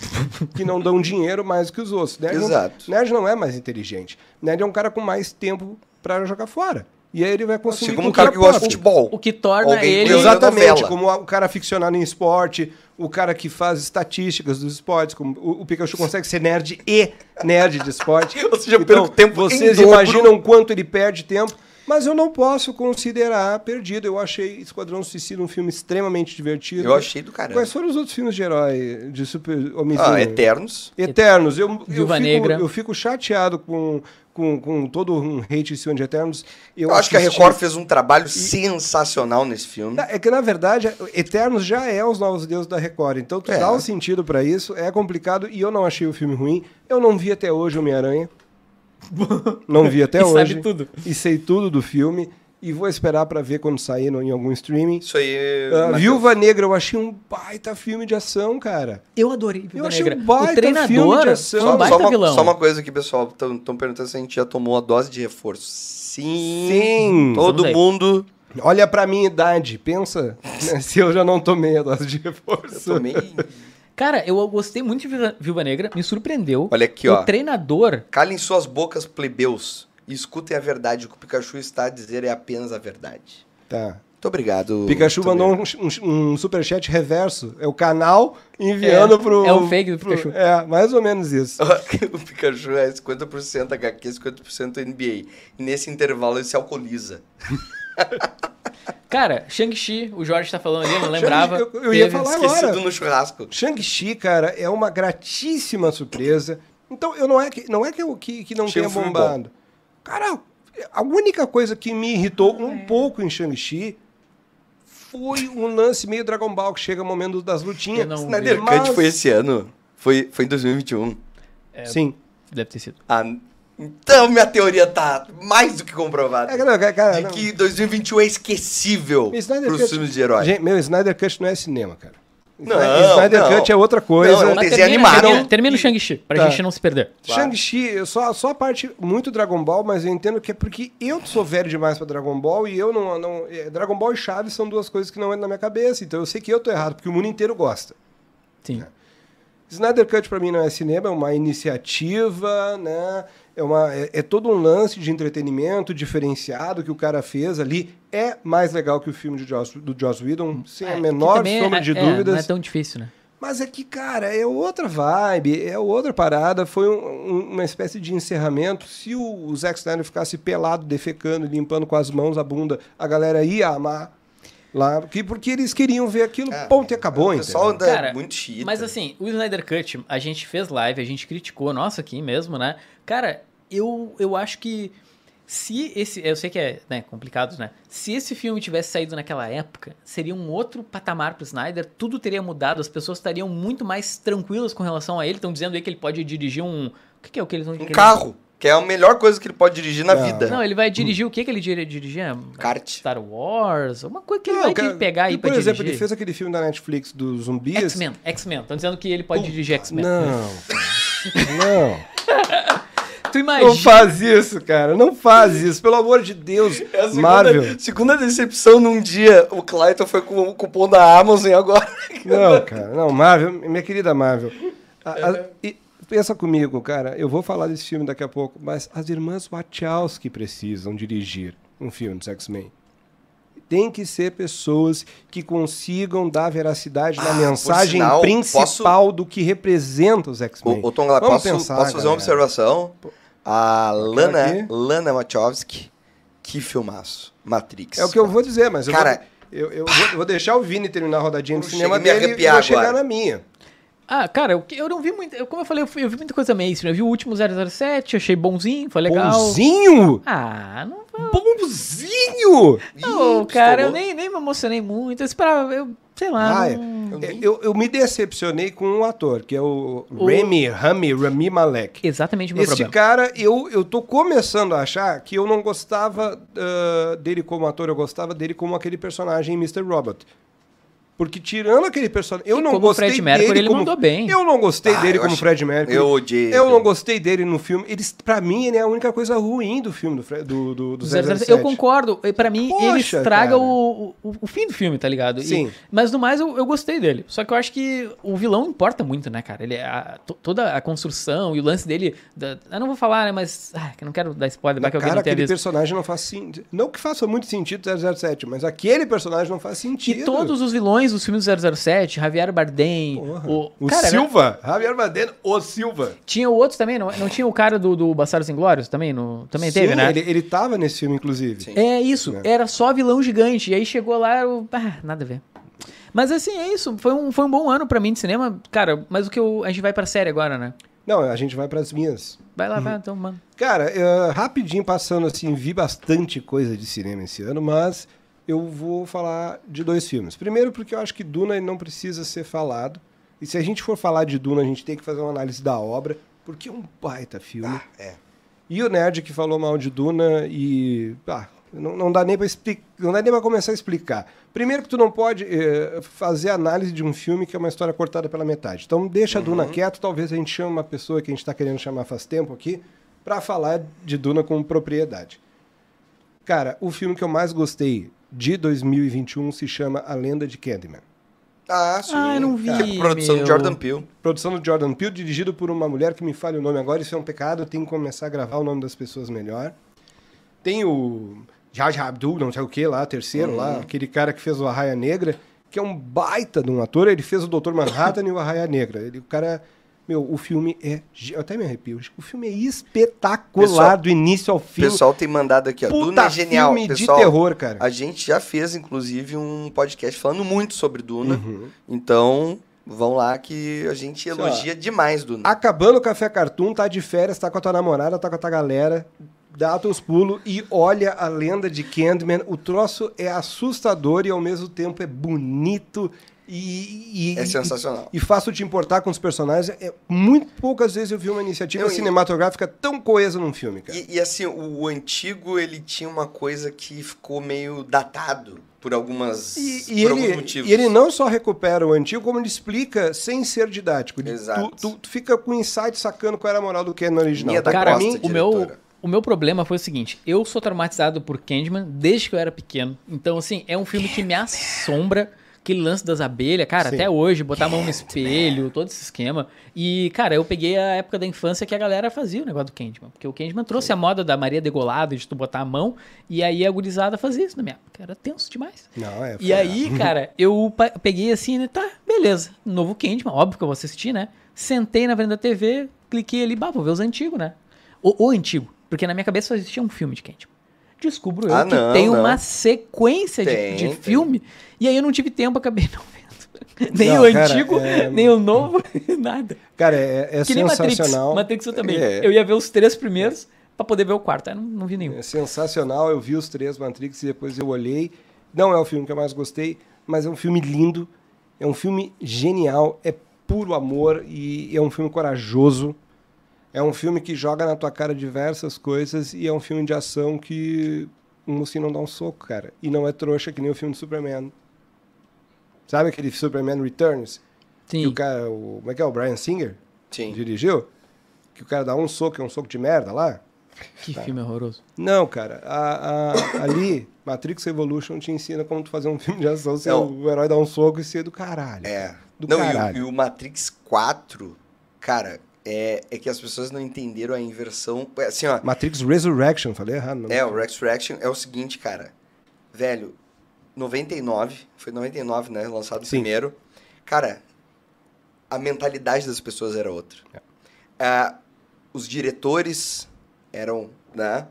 que não dão dinheiro mais que os outros. Nerd Exato. Não, nerd não é mais inteligente. Nerd é um cara com mais tempo para jogar fora. E aí ele vai consumir Assim como um cultura cara que gosta de futebol. O que torna Alguém ele. Exatamente, como o cara ficcionado em esporte, o cara que faz estatísticas dos esportes, como o, o Pikachu consegue ser nerd e nerd de esporte. Ou seja, eu então, perco tempo em vocês dobro. imaginam quanto ele perde tempo, mas eu não posso considerar perdido. Eu achei Esquadrão Suicida um filme extremamente divertido. Eu achei do caramba. Quais foram os outros filmes de herói, de super homicídio? Ah, Eternos. Eternos. Eu, eu, Viúva fico, Negra. eu fico chateado com, com, com todo um hate em cima de Eternos. Eu acho que a Record fez um trabalho sensacional nesse filme. É que, na verdade, Eternos já é os novos deuses da Record. Então, tu É. dá um sentido pra isso. É complicado e eu não achei o filme ruim. Eu não vi até hoje Homem-Aranha. não vi até E sabe hoje. tudo. E sei tudo do filme. E vou esperar pra ver quando sair no- em algum streaming. Isso aí. Matheus. Viúva Negra, eu achei um baita filme de ação, cara. Eu adorei Viúva Eu achei Negra. um baita o treinador filme de ação. foi um Só, baita só uma, vilão. só uma coisa aqui, pessoal. Estão perguntando se a gente já tomou a dose de reforço. Sim. Sim. Todo mundo. Olha pra minha idade, pensa né, se eu já não tomei a dose de Eu reforço. tomei. Cara, eu gostei muito de Viúva- Viúva Negra, me surpreendeu. Olha aqui, o ó. treinador. Calem suas bocas, plebeus. E escutem a verdade. O que o Pikachu está a dizer é apenas a verdade. Tá. Muito obrigado. Pikachu Tomei. mandou um, um, um superchat reverso. É o canal enviando É, pro. é o fake do pro- Pikachu. É, mais ou menos isso. o Pikachu é 50% HQ, 50% NBA. E nesse intervalo ele se alcooliza. Cara, Shang-Chi, o Jorge tá falando ali, eu não lembrava. Eu- eu ia falar Esquecido agora. no churrasco. Shang-Chi, cara, é uma gratíssima surpresa. Então, eu não é que não, é que, eu, que, que não Achei tenha um filme bombado. Cara, a única coisa que me irritou um pouco em Shang-Chi foi um lance meio Dragon Ball, que chega o momento das lutinhas. Eu não Snyder Mas- Cut foi esse ano. Foi, foi em 2021. Sim. Deve ter sido. Ah, então minha teoria tá mais do que comprovada. É, cara, cara, de não. que 2021 é esquecível pros Cut- filmes de herói. Gente, meu, Snyder Cut não é cinema, cara. Não, Snyder não. Cut é outra coisa. Não, é um desenho termina, animado. termina, termina o Shang-Chi, pra Tá. gente não se perder. Claro. Shang-Chi, só, só a parte muito Dragon Ball, mas eu entendo que é porque eu sou velho demais pra Dragon Ball e eu não. não é, Dragon Ball e Chaves são duas coisas que não entram na minha cabeça, então eu sei que eu tô errado, porque o mundo inteiro gosta. Sim. Snyder Cut pra mim não é cinema, é uma iniciativa, né? É, uma, é, é todo um lance de entretenimento diferenciado que o cara fez ali. É mais legal que o filme de Joss, do Joss Whedon, sem É, a que menor é- sombra de é, dúvidas. Não é tão difícil, né? Mas é que, cara, é outra vibe, é outra parada. Foi um- um- uma espécie de encerramento. Se o, o Zack Snyder ficasse pelado, defecando, limpando com as mãos a bunda, a galera ia amar lá. Porque, porque eles queriam ver aquilo, É, ponto e acabou, O pessoal entendeu? anda Cara, muito chiita. Mas assim, o Snyder Cut, a gente fez live, a gente criticou, nossa, aqui mesmo, né? Cara, eu, eu acho que se esse. Eu sei que é né, complicado, né? Se esse filme tivesse saído naquela época, seria um outro patamar pro Snyder, tudo teria mudado, as pessoas estariam muito mais tranquilas com relação a ele. Estão dizendo aí que ele pode dirigir um. O que, que é o que eles vão Um carro, que é a melhor coisa que ele pode dirigir na Não. vida. Não, ele vai dirigir o que que ele dir- dirigir? Kart. Star Wars? Uma coisa que ele Não, vai cara, pegar aí Por pra exemplo, dirigir. ele fez aquele filme da Netflix dos zumbis. X-Men, X-Men. Estão dizendo que ele pode dirigir X-Men. Não, não. Tu imagina. Não faz isso, cara. Não faz isso. Pelo amor de Deus. É a segunda, Marvel. segunda decepção num dia. O Clayton foi com o cupom da Amazon e agora. Não, cara. Não, Marvel, minha querida Marvel. a- a- e pensa comigo, cara. Eu vou falar desse filme daqui a pouco, mas as irmãs Wachowski precisam dirigir um filme dos X-Men. Tem que ser pessoas que consigam dar veracidade na Ah, por mensagem sinal, principal do que representa os X-Men. Ô, ô Tom, Vamos posso, pensar, posso fazer uma observação? A Lana, aqui. Lana Wachowski, que filmaço. Matrix. É o que eu vou dizer, mas eu, Cara, vou, eu, eu vou, eu vou deixar o Vini terminar a rodadinha de Eu cinema dele e vou chegar agora. na minha. Ah, cara, eu, eu não vi muito. eu- como eu falei, eu, fui- eu vi muita coisa mainstream. Eu vi o último 007, achei bonzinho, foi legal. Bonzinho! Ah, não foi. Bonzinho! Não, Ih, cara, eu nem, nem me emocionei muito. Eu esperava, eu sei lá. Ah, é. não- Eu, eu me decepcionei com um ator, que é o, Remy, Rami, Rami Malek. Exatamente o meu Este problema. cara, eu, eu tô começando a achar que eu não gostava ah, dele como ator, eu gostava dele como aquele personagem em Mr. Robot. Porque tirando aquele personagem. Eu E não como gostei Fred Mercury, dele ele como... mandou bem. Eu não gostei Ah, dele como achei- Fred Mercury. Eu odiei. Eu não ele. gostei dele no filme. Eles, pra mim, ele é a única coisa ruim do filme do, Fre- do, do, do 007. Eu concordo. E Pra mim, ele Poxa, estraga cara. o, o, o fim do filme, tá ligado? E- Sim. mas no mais, eu, eu gostei dele. Só que eu acho que o vilão importa muito, né, cara? Ele, é a- to- toda a construção e o lance dele. da- eu não vou falar, né? Mas. Ah, que eu não quero dar spoiler, que alguém Cara, não tenha aquele visto. personagem não faz sentido. Não que faça muito sentido 007, mas aquele personagem não faz sentido. E todos os vilões dos filmes do 007, Javier Bardem, Porra. o. O cara, né, Silva, Javier Bardem, o Silva. tinha outros também, não, não tinha o cara do, do Bastardos Inglórios também? No, também teve, Sim, né? Ele, ele tava nesse filme, inclusive. Sim. É isso, É. era só vilão gigante. E aí chegou lá, eu, ah, nada a ver. Mas assim, é isso. Foi um, foi um bom ano pra mim de cinema. Cara, mas o que eu. A gente vai pra série agora, né? Não, a gente vai pras minhas. Vai lá, Uhum. vai, então, mano. Cara, eh, rapidinho passando assim, vi bastante coisa de cinema esse ano, mas eu vou falar de dois filmes. Primeiro, porque eu acho que Duna não precisa ser falado. E se a gente for falar de Duna, a gente tem que fazer uma análise da obra, porque é um baita filme. Ah, é. E o Nerd que falou mal de Duna e. Ah, não, não dá nem pra explicar. Não dá nem pra começar a explicar. Primeiro que tu não pode eh, fazer análise de um filme que é uma história cortada pela metade. Então deixa a Duna quieto, talvez a gente chame uma pessoa que a gente tá querendo chamar faz tempo aqui pra falar de Duna com propriedade. Cara, o filme que eu mais gostei de 2021 se chama A Lenda de Candyman. Ah, sim. Ah, eu não vi, É produção meu. do Jordan Peele. Produção do Jordan Peele, dirigido por uma mulher que me falha o nome agora, isso é um pecado, eu tenho que começar a gravar o nome das pessoas melhor. Tem o Jaj Abdul, não sei o que lá, terceiro lá, aquele cara que fez o Arraia Negra, que é um baita de um ator, ele fez o Dr. Manhattan e o Arraia Negra. Ele, o cara, meu, o filme é, eu até me arrepio, o filme é espetacular Pessoal- do início ao O fim. pessoal tem mandado aqui, ó. Puta Duna é genial. filme Pessoal, de terror, cara. A gente já fez, inclusive, um podcast falando muito sobre Duna. Uhum. Então, vão lá que a gente elogia demais Duna. Acabando o Café Cartoon, tá de férias, tá com a tua namorada, tá com a tua galera, dá teus pulos e olha a lenda de Candyman. O troço é assustador e ao mesmo tempo é bonito e... e É sensacional. E, fácil de importar com os personagens. É, muito poucas vezes eu vi uma iniciativa Não, e- cinematográfica tão coesa num filme, cara. E, e, assim, o, antigo, ele tinha uma coisa que ficou meio datado por algumas E, e por alguns ele, motivos. e ele não só recupera o antigo, como ele explica sem ser didático. Exato. Tu, tu- tu fica com insight sacando qual era a moral do Ken no original. Minha da Cara, Costa, mim, o meu, o meu problema foi o seguinte: eu sou traumatizado por Candyman desde que eu era pequeno. Então, assim, é um filme que me assombra. Aquele lance das abelhas, cara, Sim. até hoje, botar a mão no espelho, todo esse esquema. E, cara, eu peguei a época da infância que a galera fazia o negócio do Candyman. Porque o Candyman trouxe a moda da Maria degolada, de tu botar a mão, e aí a gurizada fazia isso na minha época. Era tenso demais. Não, é. E aí, cara, eu peguei assim, né? Tá, beleza. Novo Candyman, óbvio que eu vou assistir, né? Sentei na frente da TV, cliquei ali, bah, vou ver os antigos, né? O, o antigo. Porque na minha cabeça só existia um filme de Candyman. Descubro eu Ah, que não, tem não. uma sequência de- Tem, de, tem. filme. E aí eu não tive tempo, acabei não vendo. Nem Não, o cara, antigo, é- nem o novo, nada. Cara, é, é que nem Matrix. sensacional. Matrix eu também. É. Eu ia ver os três primeiros pra poder ver o quarto. Aí não, não vi nenhum. É sensacional. Eu vi os três Matrix e depois eu olhei. Não é o filme que eu mais gostei, mas é um filme lindo. É um filme genial. É puro amor e é um filme corajoso. É um filme que joga na tua cara diversas coisas e é um filme de ação que um mocinho não dá um soco, cara. E não é trouxa que nem o filme do Superman. Sabe aquele Superman Returns? Que Sim. o cara, o, como é que é? O Brian Singer Sim. dirigiu? Que o cara dá um soco, é um soco de merda lá. Que filme horroroso. Não, cara. a- a- ali, Matrix Evolution te ensina como tu fazer um filme de ação sem Não. o herói dar um soco e ser do caralho. É. Do não, e o, caralho. e o Matrix 4, cara, é, é que as pessoas não entenderam a inversão. É, Assim, ó. Matrix Resurrection, falei errado. Não. É, o Resurrection é o seguinte, cara. Velho, 99, foi 99, né? Lançado Sim. primeiro. Cara, a mentalidade das pessoas era outra. É. Ah, os diretores eram, né?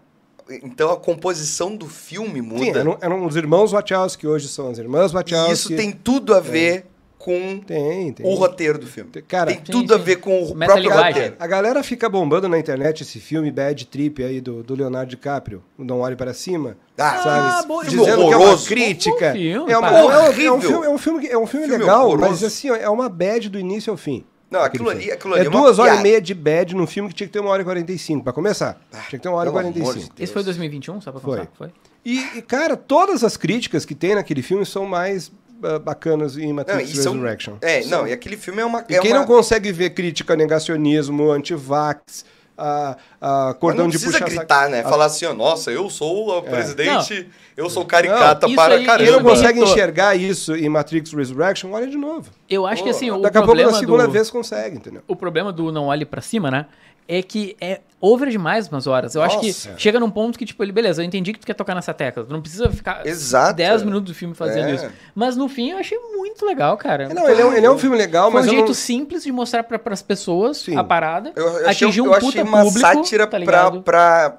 Então a composição do filme muda. Sim, eram, eram os irmãos Wachowski, hoje são as irmãs Wachowski. e isso tem tudo a ver com Tem, tem. o roteiro do filme. Tem- cara, tem Sim, tudo a sim. ver com o Meta próprio linguagem. roteiro. A galera fica bombando na internet esse filme Bad Trip aí do, do Leonardo DiCaprio, Não Olhe Para Cima. Ah, sabe? bom, filme Dizendo que é uma crítica. Bom filme, é, uma, pá. é, um- é um filme, é um filme, é um filme, Filme legal, horroroso. mas assim, é uma bad do início ao fim. Não, aquilo ali, filme. aquilo ali é é uma duas horas e meia de bad num filme que tinha que ter uma hora e 45, pra começar. Tinha que ter uma hora e pelo amor de 45. Deus. Esse foi 2021, só pra Foi. Foi. E, e, cara, todas as críticas que tem naquele filme são mais ah, bacanas em Não, Matrix são- Resurrection. É, não, e aquele filme é uma. E é quem uma... não consegue ver crítica, negacionismo, antivax, a, a cordão não de precisa puxar gritar, né? a- Falar assim, ó, nossa, eu sou o É. presidente, eu sou caricata Não, para aí- Quem não caramba. consegue enxergar isso em Matrix Resurrection, olha de novo. Eu acho que assim, o Daqui a pouco, problema na segunda do... vez, consegue, entendeu? O problema do não olhe pra cima, né? É que é over demais umas horas. Eu acho que Nossa. chega num ponto que, tipo, ele, beleza, eu entendi que tu quer tocar nessa tecla. Tu não precisa ficar Exato. 10 minutos do filme fazendo É. isso. Mas no fim eu achei muito legal, cara. Não, ele é, um- ele é um filme legal, Foi um mas eu jeito não... simples de mostrar pra, pras pessoas Sim. a parada. Eu, eu achei, atingir um eu achei puta uma público, sátira tá pra, ligado? pra,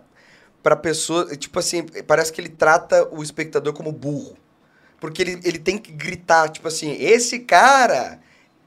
pra pessoa. Tipo assim, parece que ele trata o espectador como burro. Porque ele, ele tem que gritar, tipo assim, esse cara,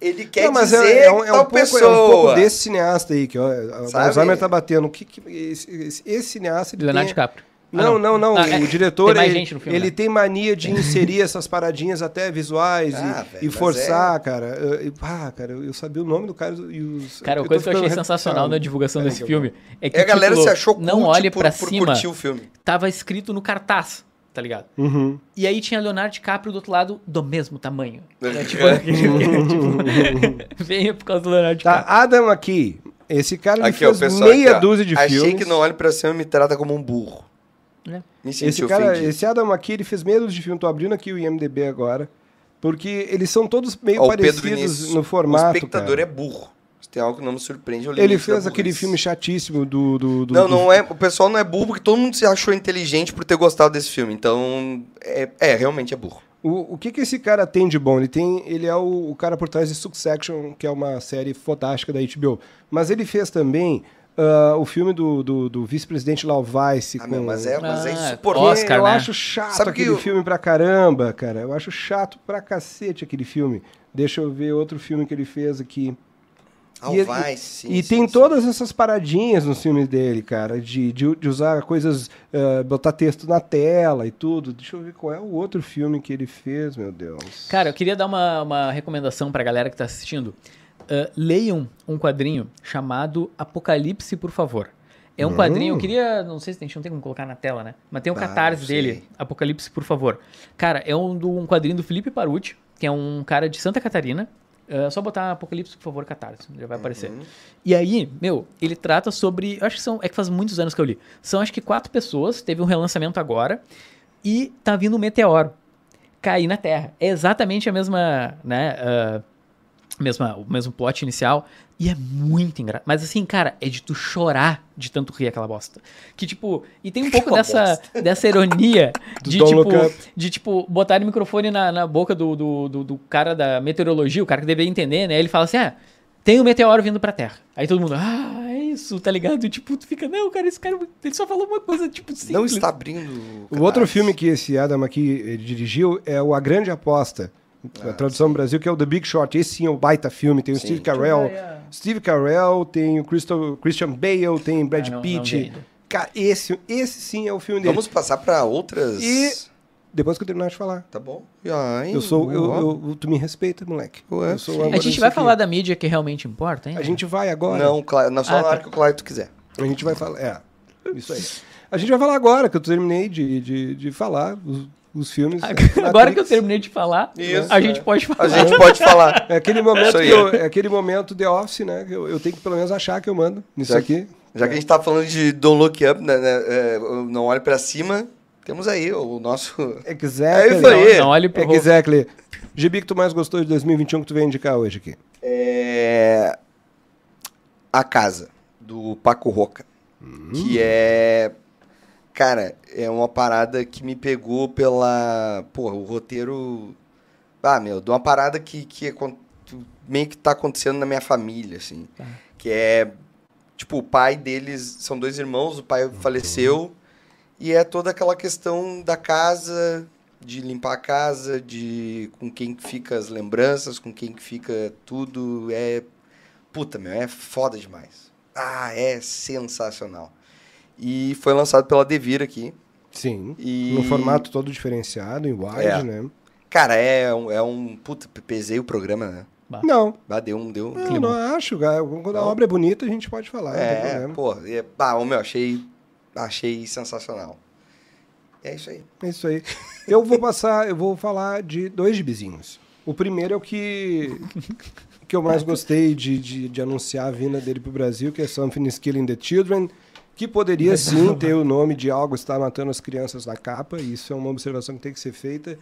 ele quer Não, mas dizer é, é um, é tal um pouco, pessoa. é um pouco desse cineasta aí, que ó, o? Alzheimer tá batendo. O que, que esse, esse- cineasta... Ele Leonardo tem... DiCaprio. Ah, Não, não, não. Ah, o é, diretor, tem ele, gente no filme, ele né? tem mania de inserir essas paradinhas até visuais Ah, e, velho, e forçar, cara. Eu- eu- ah, cara, eu sabia o nome do cara e os... Cara, uma coisa que eu achei sensacional na divulgação Peraí desse filme é que a galera título se achou Não olhe por, pra por cima. curtir o filme. Tava escrito no cartaz, tá ligado? Uhum. E aí tinha Leonardo DiCaprio do outro lado do mesmo tamanho. É, tipo, tipo, venha por causa do Leonardo Tá, DiCaprio. Adam aqui. Esse cara Aqui, ó, fez pessoal. meia aqui, ó. dúzia de Achei filmes. que não olhe pra cima e me trata como um burro. É. Me senti Esse cara, esse Adam aqui, ele fez meia dúzia de filmes. Tô abrindo aqui o IMDB agora. Porque eles são todos meio Ó, parecidos Vinícius, no formato, O espectador cara. é burro. Se tem algo que não me surpreende, Ele fez aquele filme chatíssimo do... do, do Não, do- não é. O pessoal não é burro porque todo mundo se achou inteligente por ter gostado desse filme. Então, é, é realmente é burro. O, o que, que esse cara tem de bom? Ele tem, ele é o, o cara por trás de Succession, que é uma série fantástica da HBO. Mas ele fez também ah, o filme do, do, do vice-presidente Lauvice. Ah, meu, mas é, mas é Ah, insuportável. Oscar, eu né? acho chato Sabe que aquele eu- filme pra caramba, cara. Eu acho chato pra cacete aquele filme. Deixa eu ver outro filme que ele fez aqui. Ah, E- sim, e sim, tem sim. todas essas paradinhas nos filmes dele, cara, de, de, de usar coisas, ah, botar texto na tela e tudo. Deixa eu ver qual é o outro filme que ele fez, meu Deus. Cara, eu queria dar uma, uma recomendação pra galera que tá assistindo. Ah, leiam um quadrinho chamado Apocalipse, por favor. É um Hum. quadrinho, eu queria. Não sei se tem, a gente não tem como colocar na tela, né? Mas tem um Ah, catarse dele, Apocalipse, por favor. Cara, é um, do- um quadrinho do Felipe Parucci, que é um cara de Santa Catarina. É só botar Apocalipse, por favor, catarse, já vai aparecer. Uhum. E aí, meu, ele trata sobre. eu Acho que são. É que faz muitos anos que eu li. São acho que quatro pessoas, teve um relançamento agora, e tá vindo um meteoro cair na Terra. É exatamente a mesma, né? ah, mesma, o mesmo plot inicial. E é muito engraçado. Mas assim, cara, é de tu chorar de tanto rir aquela bosta. Que tipo. E tem um pouco dessa, dessa ironia de tipo, de tipo, botar o microfone na, na boca do, do, do, do cara da meteorologia, o cara que deveria entender, né? Ele fala assim: ah, tem um meteoro vindo pra Terra. Aí todo mundo, ah, é isso, tá ligado? E, tipo, tu fica, não, cara, esse cara, ele só falou uma coisa, tipo, simples. Não está abrindo. O outro catarse. filme que esse Adam aqui dirigiu é o A Grande Aposta. A tradução no Brasil, que é o The Big Short. Esse sim é um baita filme. Tem o Sim. Steve Carell. Steve Carell, tem o Crystal, Christian Bale, tem Brad Ah, não- não Pitt. ainda. Cara, esse, esse sim é o filme dele. Vamos passar pra outras. E- Depois que eu terminar de falar. Tá bom. Ai, Eu sou. Eu, eu- tu me respeita, moleque. Ué, A gente vai falar da mídia que realmente importa, hein? A gente vai agora. Não, Cla- não, só Ah, na tá. hora que o Claito quiser. A gente vai falar. É, isso aí. A gente vai falar agora, que eu terminei de, de, de falar os, filmes. Agora que eu terminei de falar, Isso, a é. gente pode falar. A gente pode falar. É aquele momento eu, é aquele momento The Office, né? Eu, eu tenho que pelo menos achar que eu mando nisso Já- aqui. Já que a gente tá falando de Don't Look Up, né, né, é, não olhe pra cima, temos aí o nosso. Exactly. É isso aí. Não, não olhe pro. Exactly. Gibi que tu mais gostou de 2021 que tu veio indicar hoje aqui? É. A Casa, do Paco Roca. Que é. Cara, é uma parada que me pegou pela. Porra, o roteiro. Ah, meu, de uma parada que, que acon- meio que tá acontecendo na minha família, assim. Tá. Que é. Tipo, o pai deles. São dois irmãos, o pai faleceu. E é toda aquela questão da casa, de limpar a casa, de com quem que fica as lembranças, com quem que fica tudo. É. Puta, meu, é foda demais. Ah, é sensacional. E foi lançado pela Devir aqui. Sim. E... Num formato todo diferenciado, em wide, É. né? Cara, é um, é um. Puta, pesei o programa, né? Bah. Não, Ah, deu um. Deu... eu não acho, cara. Quando a Não? obra é bonita, a gente pode falar. não tem É, problema. pô. É, ah, ô, meu, achei. Achei sensacional. É isso aí. É isso aí. Eu vou passar, eu vou falar de dois gibizinhos. O primeiro é o que, que eu mais gostei de, de, de anunciar a vinda dele pro Brasil, que é Something is Killing the Children, que poderia sim ter o nome de algo está matando as crianças na capa, e isso é uma observação que tem que ser feita.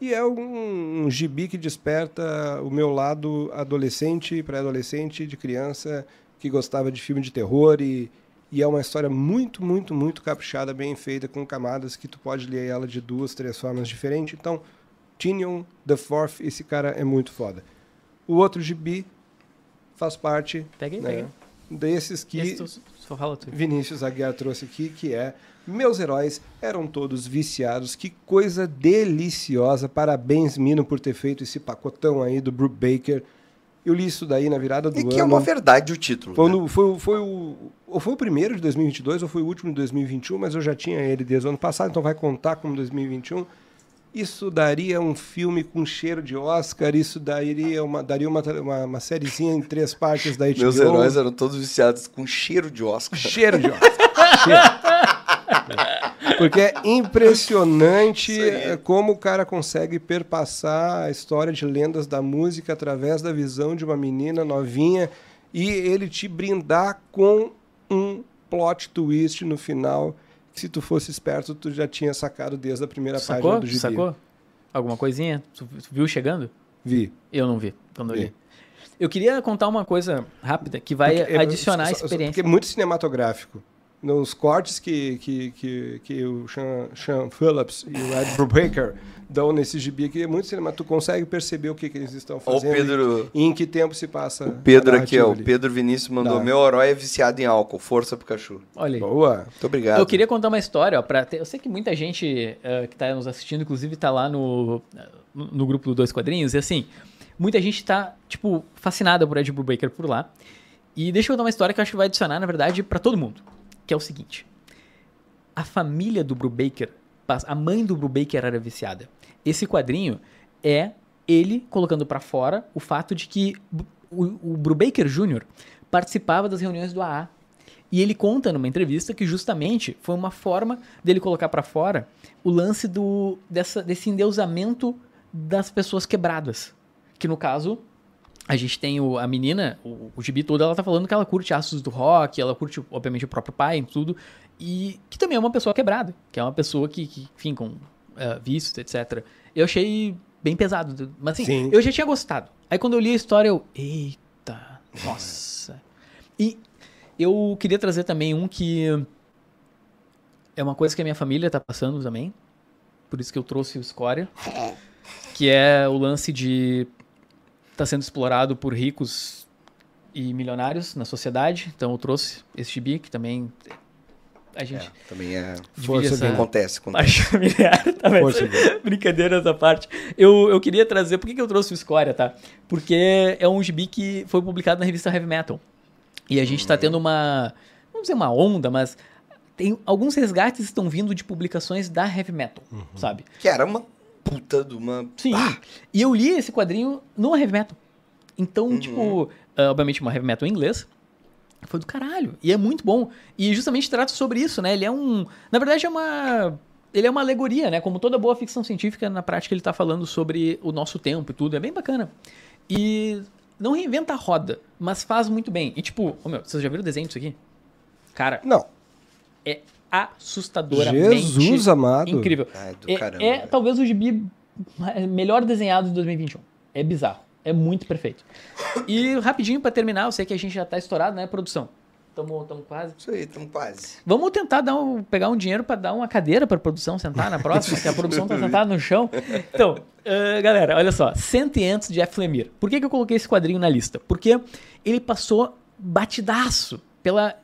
E é um, um gibi que desperta o meu lado adolescente, pré-adolescente, de criança, que gostava de filme de terror e, e é uma história muito, muito, muito caprichada, bem feita, com camadas que tu pode ler ela de duas, três formas diferentes. Então, Tinion The Fourth, esse cara é muito foda. O outro gibi faz parte Pega aí, né, pega aí. desses que só fala tu. Vinícius Aguiar trouxe aqui, que é Meus heróis eram todos viciados. Que coisa deliciosa. Parabéns, Mino, por ter feito esse pacotão aí do Brook Baker. Eu li isso daí na virada do E ano. que é uma verdade o título. Foi, né? no- foi, o- foi o, ou foi o primeiro de 2022 ou foi o último de 2021, mas eu já tinha ele desde o ano passado, então vai contar como 2021. Isso daria um filme com cheiro de Oscar, isso daria uma, daria uma, uma, uma sériezinha em três partes da HBO. Meus heróis eram todos viciados com cheiro de Oscar. Cheiro de Oscar. Cheiro. Porque é impressionante eh, como o cara consegue perpassar a história de lendas da música através da visão de uma menina novinha e ele te brindar com um plot twist no final se tu fosse esperto tu já tinha sacado desde a primeira página Sacou? do gibi. Sacou? Alguma coisinha? Tu, tu viu chegando? Vi. Eu não vi quando eu Vi. li. Eu queria contar uma coisa rápida que vai Porque, adicionar a só- experiência. Porque é muito cinematográfico. Nos cortes que, que, que, que o Sean, Sean Phillips e o Ed Brubaker dão nesse gibi aqui, é muito cinematográfico. Tu consegue perceber o que, que eles estão Ó, o fazendo Pedro, e em que tempo se passa. o Pedro aqui, ó. O. Pedro Vinícius mandou: Dá. Meu herói é viciado em álcool. Força Pikachu. Olha aí. Boa. Muito obrigado. Eu queria contar uma história, ó, pra ter- eu sei que muita gente eh, que está nos assistindo, inclusive, tá lá no, no, grupo do Dois Quadrinhos, e assim, muita gente tá, tipo, fascinada por Ed Brubaker por lá. E deixa eu contar uma história que eu acho que vai adicionar, na verdade, pra todo mundo, que é o seguinte. A família do Brubaker, a mãe do Brubaker era viciada. Esse quadrinho é ele colocando pra fora o fato de que o, o Brubaker Jr. participava das reuniões do AA. E ele conta numa entrevista que justamente foi uma forma dele colocar pra fora o lance do, dessa, desse endeusamento das pessoas quebradas. Que no caso, a gente tem o- a menina, o, o gibi todo, ela tá falando que ela curte aços do rock, ela curte, obviamente, o próprio pai e tudo. E que também é uma pessoa quebrada, que é uma pessoa que, que enfim, com eh, vícios, etc. Eu achei bem pesado. Mas assim, Sim. eu já tinha gostado. Aí quando eu li a história, eu. Eita, nossa. E eu queria trazer também um que é uma coisa que a minha família tá passando também. Por isso que eu trouxe o Escória. Que é o lance de tá sendo explorado por ricos e milionários na sociedade. Então eu trouxe esse gibi que também a É, gente também é. Força, essa. Acontece, acontece. familiar, tá? Mas Força, Vini. brincadeira essa parte. Eu, eu queria trazer, por que, que eu trouxe o Escória, tá? Porque é um gibi que foi publicado na revista Heavy Metal. E a gente tá tendo uma, vamos dizer uma onda, mas tem alguns resgates estão vindo de publicações da Heavy Metal, sabe? Que era uma puta de uma. Sim. E eu li esse quadrinho no Heavy Metal. Então, Uhum. tipo, ah, obviamente uma Heavy Metal em inglês. Foi do caralho. E é muito bom. E justamente trata sobre isso, né? Ele é um. Na verdade, é uma. Ele é uma alegoria, né? Como toda boa ficção científica, na prática ele tá falando sobre o nosso tempo e tudo. É bem bacana. E não reinventa a roda, mas faz muito bem. E tipo, ô meu, vocês já viram o desenho disso aqui? Cara, Não. é assustadoramente Jesus amado. incrível. Ai, do É, caramba. é talvez o gibi melhor desenhado de 2021. É bizarro. É muito perfeito. E rapidinho pra terminar, eu sei que a gente já tá estourado, né, produção? Tamo, tamo quase. Isso aí, estamos quase. Vamos tentar dar um- pegar um dinheiro pra dar uma cadeira pra produção sentar na próxima, que a produção tá sentada no chão. Então, ah, galera, olha só. Sentientes de Jeff Lemire. Por que, que eu coloquei esse quadrinho na lista? Porque ele passou batidaço pela...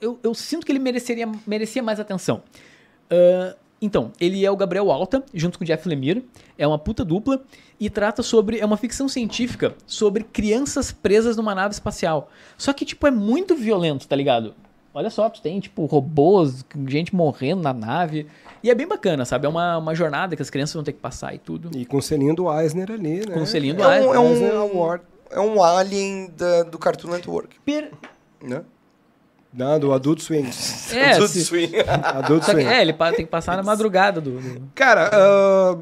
Eu, eu sinto que ele mereceria, merecia mais atenção. Ah, então, ele é o Gabriel Alta, junto com o Jeff Lemire. É uma puta dupla e trata sobre. É uma ficção científica sobre crianças presas numa nave espacial. Só que, tipo, é muito violento, tá ligado? Olha só, tu tem, tipo, robôs, gente morrendo na nave. E é bem bacana, sabe? É uma, uma jornada que as crianças vão ter que passar e tudo. E com o selinho do Eisner ali, né? Com o selinho do É um, é Eisner um, é um alien da- do Cartoon Network, Per- né? Não, do Adult Swing. É, Tudo se- swing. Adult que, Swing. é, ele tem que passar na madrugada do. do- Cara, ah,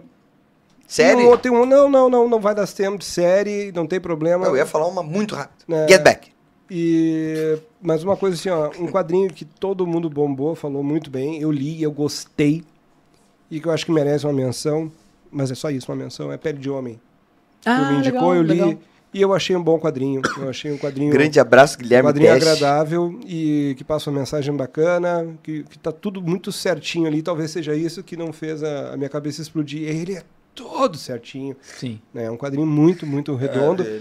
Série? Um, tem um- não, não, não, não vai dar tempo de série, não tem problema. Eu ia falar uma muito rápido. É. Get Back. E, mas uma coisa assim, ó, um quadrinho que todo mundo bombou, falou muito bem, eu li, eu gostei, e que eu acho que merece uma menção, mas é só isso, uma menção, é Pele de Homem. Ah, tu me indicou, legal, eu li, legal. E eu achei um bom quadrinho, eu achei um quadrinho... Grande abraço, um Guilherme quadrinho Teste. agradável e que passa uma mensagem bacana, que, que tá tudo muito certinho ali. Talvez seja isso que não fez a, a minha cabeça explodir. Ele é todo certinho. Sim. né? É um quadrinho muito, muito redondo. É,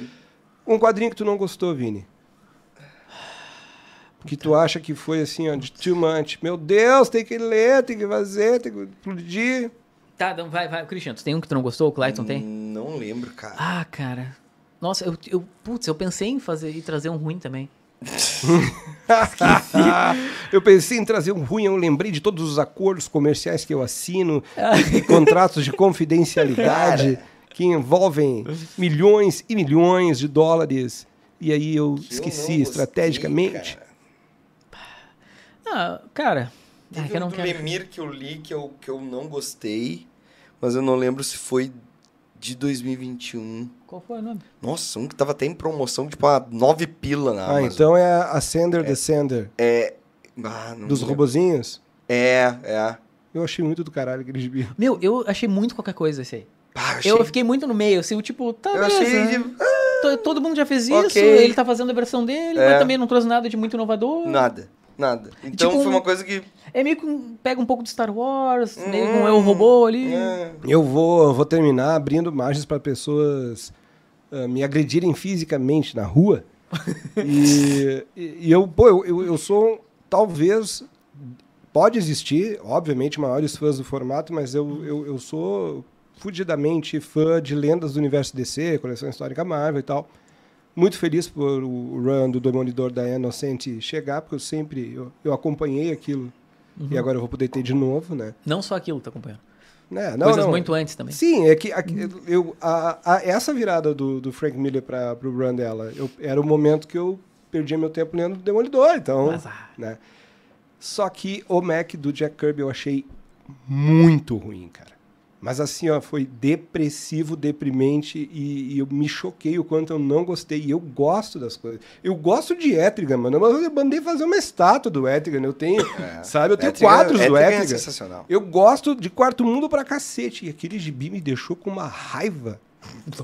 Um quadrinho que tu não gostou, Vini. Que tu acha que foi assim, ó, de too much. Meu Deus, tem que ler, tem que fazer, tem que explodir. Tá, então vai, vai. Cristiano, tu tem um que tu não gostou? O Clayton tem? Não lembro, cara. Ah, cara. Nossa, eu, eu, putz, eu pensei em fazer e trazer um ruim também. eu pensei em trazer um ruim, eu lembrei de todos os acordos comerciais que eu assino e contratos de confidencialidade que envolvem milhões e milhões de dólares. E aí eu Que eu esqueci gostei, estrategicamente. cara. Ah, cara. Ah, Teve que eu um não do quero. Lemir que eu li que eu, que eu não gostei, mas eu não lembro se foi de 2021. Qual foi o nome? Nossa, um que tava até em promoção, tipo, a nove pila na Ah, Amazon. então é a Sender Descender Ah, não dos lembro. robozinhos. É, é. Eu achei muito do caralho aquele gibi. Meu, eu achei muito qualquer coisa esse aí. Ah, achei- Eu fiquei muito no meio, assim, o tipo, tá, eu beleza. achei de- To- Todo mundo já fez isso, Ok. ele tá fazendo a versão dele, É. mas também não trouxe nada de muito inovador. Nada, nada. Então Tipo foi um- uma coisa que... É meio que um- pega um pouco de Star Wars, meio Hum, com eu robô ali. É. Eu vou, vou terminar abrindo margens para pessoas ah, me agredirem fisicamente na rua. e, e- e eu, pô, eu, eu, eu sou talvez pode existir, obviamente, maiores fãs do formato, mas eu, eu, eu sou fudidamente fã de lendas do universo DC, coleção histórica Marvel e tal. Muito feliz por o run do Demolidor da Inocente chegar, porque eu sempre eu, eu acompanhei aquilo e agora eu vou poder ter de novo, né? Não só aquilo, tá acompanhando. né? Não, Coisas não. muito antes também. Sim, é que aqui- eu, a, a- essa virada do, do Frank Miller para o run dela, eu, era o momento que eu perdia meu tempo lendo Demolidor, então, ah. né? Só que o Mac do Jack Kirby eu achei muito ruim, cara. Mas assim, ó, foi depressivo, deprimente e, e eu me choquei o quanto eu não gostei. E eu gosto das coisas. Eu gosto de Etrigan, mano. Mas eu mandei fazer uma estátua do Etrigan. Eu tenho, sabe? Eu tenho Etrigan- quadros do Etrigan é Etrigan. sensacional. Eu gosto de Quarto Mundo pra cacete. E aquele gibi me deixou com uma raiva.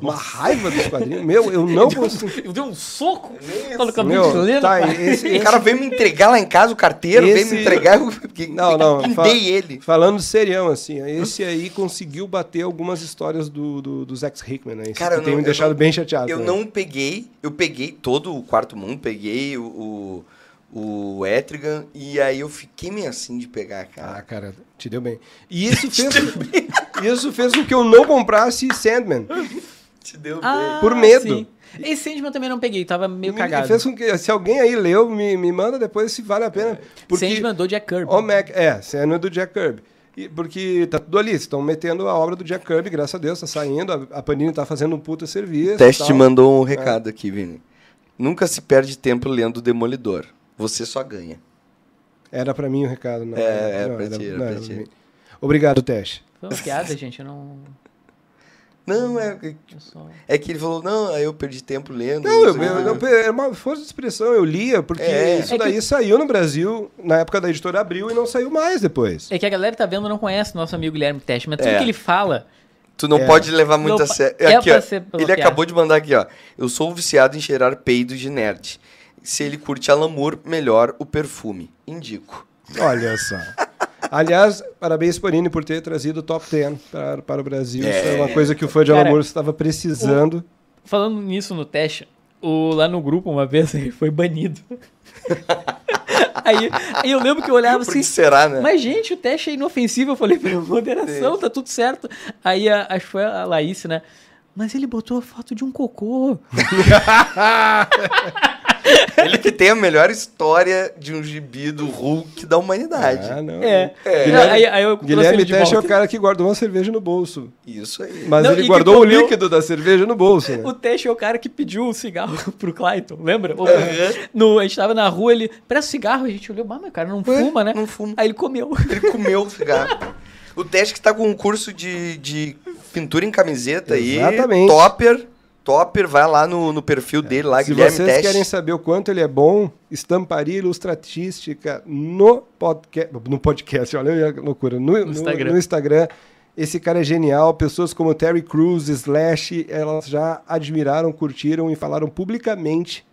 Uma raiva dos quadrinhos. Meu, eu não consigo. Eu dei um soco Isso. no cabelo chileno. tá, esse, O cara veio me entregar lá em casa o carteiro, veio Esse- me entregar, eu fiquei- Não, não. pindei fa- ele. Falando serião, assim, esse aí conseguiu bater algumas histórias do, do, do Zax Hickman, né? Isso Cara, que eu tem não- me eu deixado não- bem chateado. Eu né? não peguei, eu peguei todo o quarto mundo, peguei o, o, o Etrigan, e aí eu fiquei meio assim de pegar, Ah, cara. cara, te deu bem. E isso fez, isso fez com que eu não comprasse Sandman. Te deu Ah, Por medo. sim. Esse Sandman eu também não peguei, tava meio Me- cagado. Fez com que, se alguém aí leu, me, me manda depois se vale a pena. Porque Sandman do Jack Kirby. o Mac, é, Sandman do Jack Kirby. E- porque tá tudo ali, estão metendo a obra do Jack Kirby, graças a Deus, tá saindo, a, a Panini tá fazendo um puta serviço. O teste tal. mandou um recado aqui, Vini. Nunca se perde tempo lendo Demolidor. Você só ganha. Era pra mim o recado, não. É, é não, pra ti, era não, pra ti. Obrigado, Teste. Foi uma piada, gente, eu não... Não, é, é que ele falou, não, aí eu perdi tempo lendo. Não, eu, eu, é uma força de expressão, eu lia, porque É. isso É que- daí saiu no Brasil na época da editora Abril e não saiu mais depois. É que a galera tá vendo não conhece nosso amigo Guilherme Teste, mas tudo É. que ele fala... Tu não É. pode levar muito Não a sério. é Aqui, ó, ele acabou de mandar aqui, ó. Eu sou viciado em cheirar peidos de nerd. Se ele curte Alan Moore, melhor o perfume. Indico. Olha só. Aliás, parabéns, Panini, por ter trazido o Top 10 para, para o Brasil. Isso é uma coisa que o fã de Cara, Alamor estava precisando. Falando nisso no teste, o, lá no grupo uma vez ele foi banido. aí, aí eu lembro que eu olhava assim, que será, né? mas gente, o teste é inofensivo. Eu falei, pela moderação, tá tudo certo. Aí a- acho que foi a Laís, né? Mas ele botou a foto de um cocô. Ele que tem a melhor história de um gibi do Hulk da humanidade. Ah, não. É. É. Guilherme, Aí- aí eu Guilherme Teste é o volta. cara que guardou uma cerveja no bolso. Isso aí. Mas Não, ele guardou o líquido da cerveja no bolso, né? O Teixe é o cara que pediu o cigarro pro Clayton, lembra? O- No, a gente tava na rua, ele, presta cigarro, a gente olhou, mas o cara não Ué, fuma, né? não fuma. Aí ele comeu. Ele comeu o cigarro. O Teste que tá com um curso de, de pintura em camiseta aí. Exatamente. Topper. Topper, vai lá no, no perfil dele lá, Se Guilherme vocês Teste. querem saber o quanto ele é bom, estamparia ilustratística no podcast. No podcast, olha a loucura. No, no- Instagram. no Instagram. Esse cara é genial. Pessoas como Terry Crews, Slash, elas já admiraram, curtiram e falaram publicamente.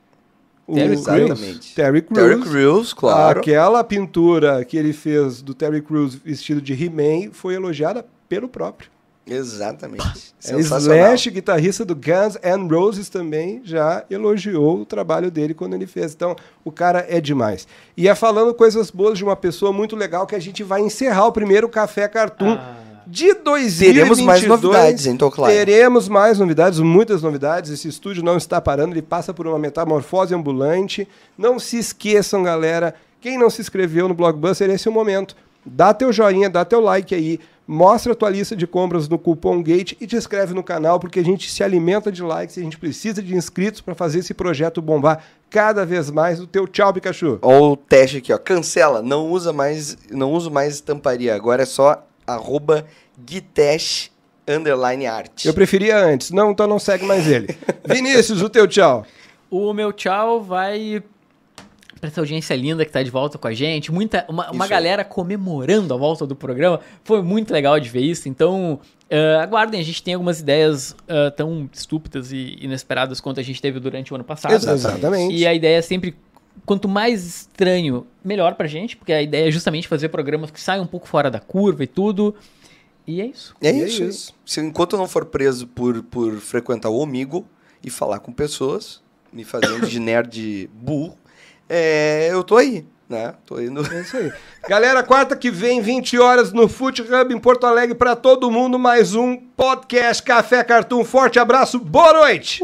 o- Terry Crews? Exatamente. Terry Crews. Terry Crews, claro. Aquela pintura que ele fez do Terry Crews vestido de He-Man foi elogiada pelo próprio. Exatamente. É, Slash, guitarrista do Guns N' Roses, também já elogiou o trabalho dele quando ele fez. Então, o cara é demais. E é falando coisas boas de uma pessoa muito legal que a gente vai encerrar o primeiro Café Cartoon Ah. de 2022. Teremos mais novidades, hein, Toclaio? Teremos mais novidades, muitas novidades. Esse estúdio não está parando, ele passa por uma metamorfose ambulante. Não se esqueçam, galera. Quem não se inscreveu no Blockbuster, esse é o momento. Dá teu joinha, dá teu like aí. Mostra a tua lista de compras no cupom GATE e te inscreve no canal, porque a gente se alimenta de likes e a gente precisa de inscritos para fazer esse projeto bombar cada vez mais. O teu tchau, Pikachu. Olha o teste aqui, ó. Cancela. Não usa mais, não uso mais estamparia. Agora é só arroba Guitesh underline art. Eu preferia antes. Não, então não segue mais ele. Vinícius, o teu tchau. O meu tchau vai pra essa audiência linda que tá de volta com a gente. Muita, uma, uma galera comemorando a volta do programa. Foi muito legal de ver isso. Então, eh, aguardem. A gente tem algumas ideias eh, tão estúpidas e inesperadas quanto a gente teve durante o ano passado. Exatamente. E a ideia é sempre. Quanto mais estranho, melhor pra gente, porque a ideia é justamente fazer programas que saiam um pouco fora da curva e tudo. E é isso. É E é isso. isso. Se, enquanto eu não for preso por, por frequentar o Omigo e falar com pessoas, me fazendo de nerd burro, é, eu tô aí, né? Tô indo. É isso aí. Galera, quarta que vem, 20 horas, no Foot Hub em Porto Alegre, para todo mundo, mais um podcast Café Cartoon. Forte abraço, boa noite!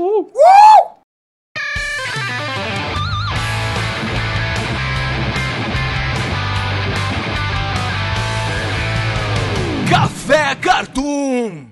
Café Cartoon.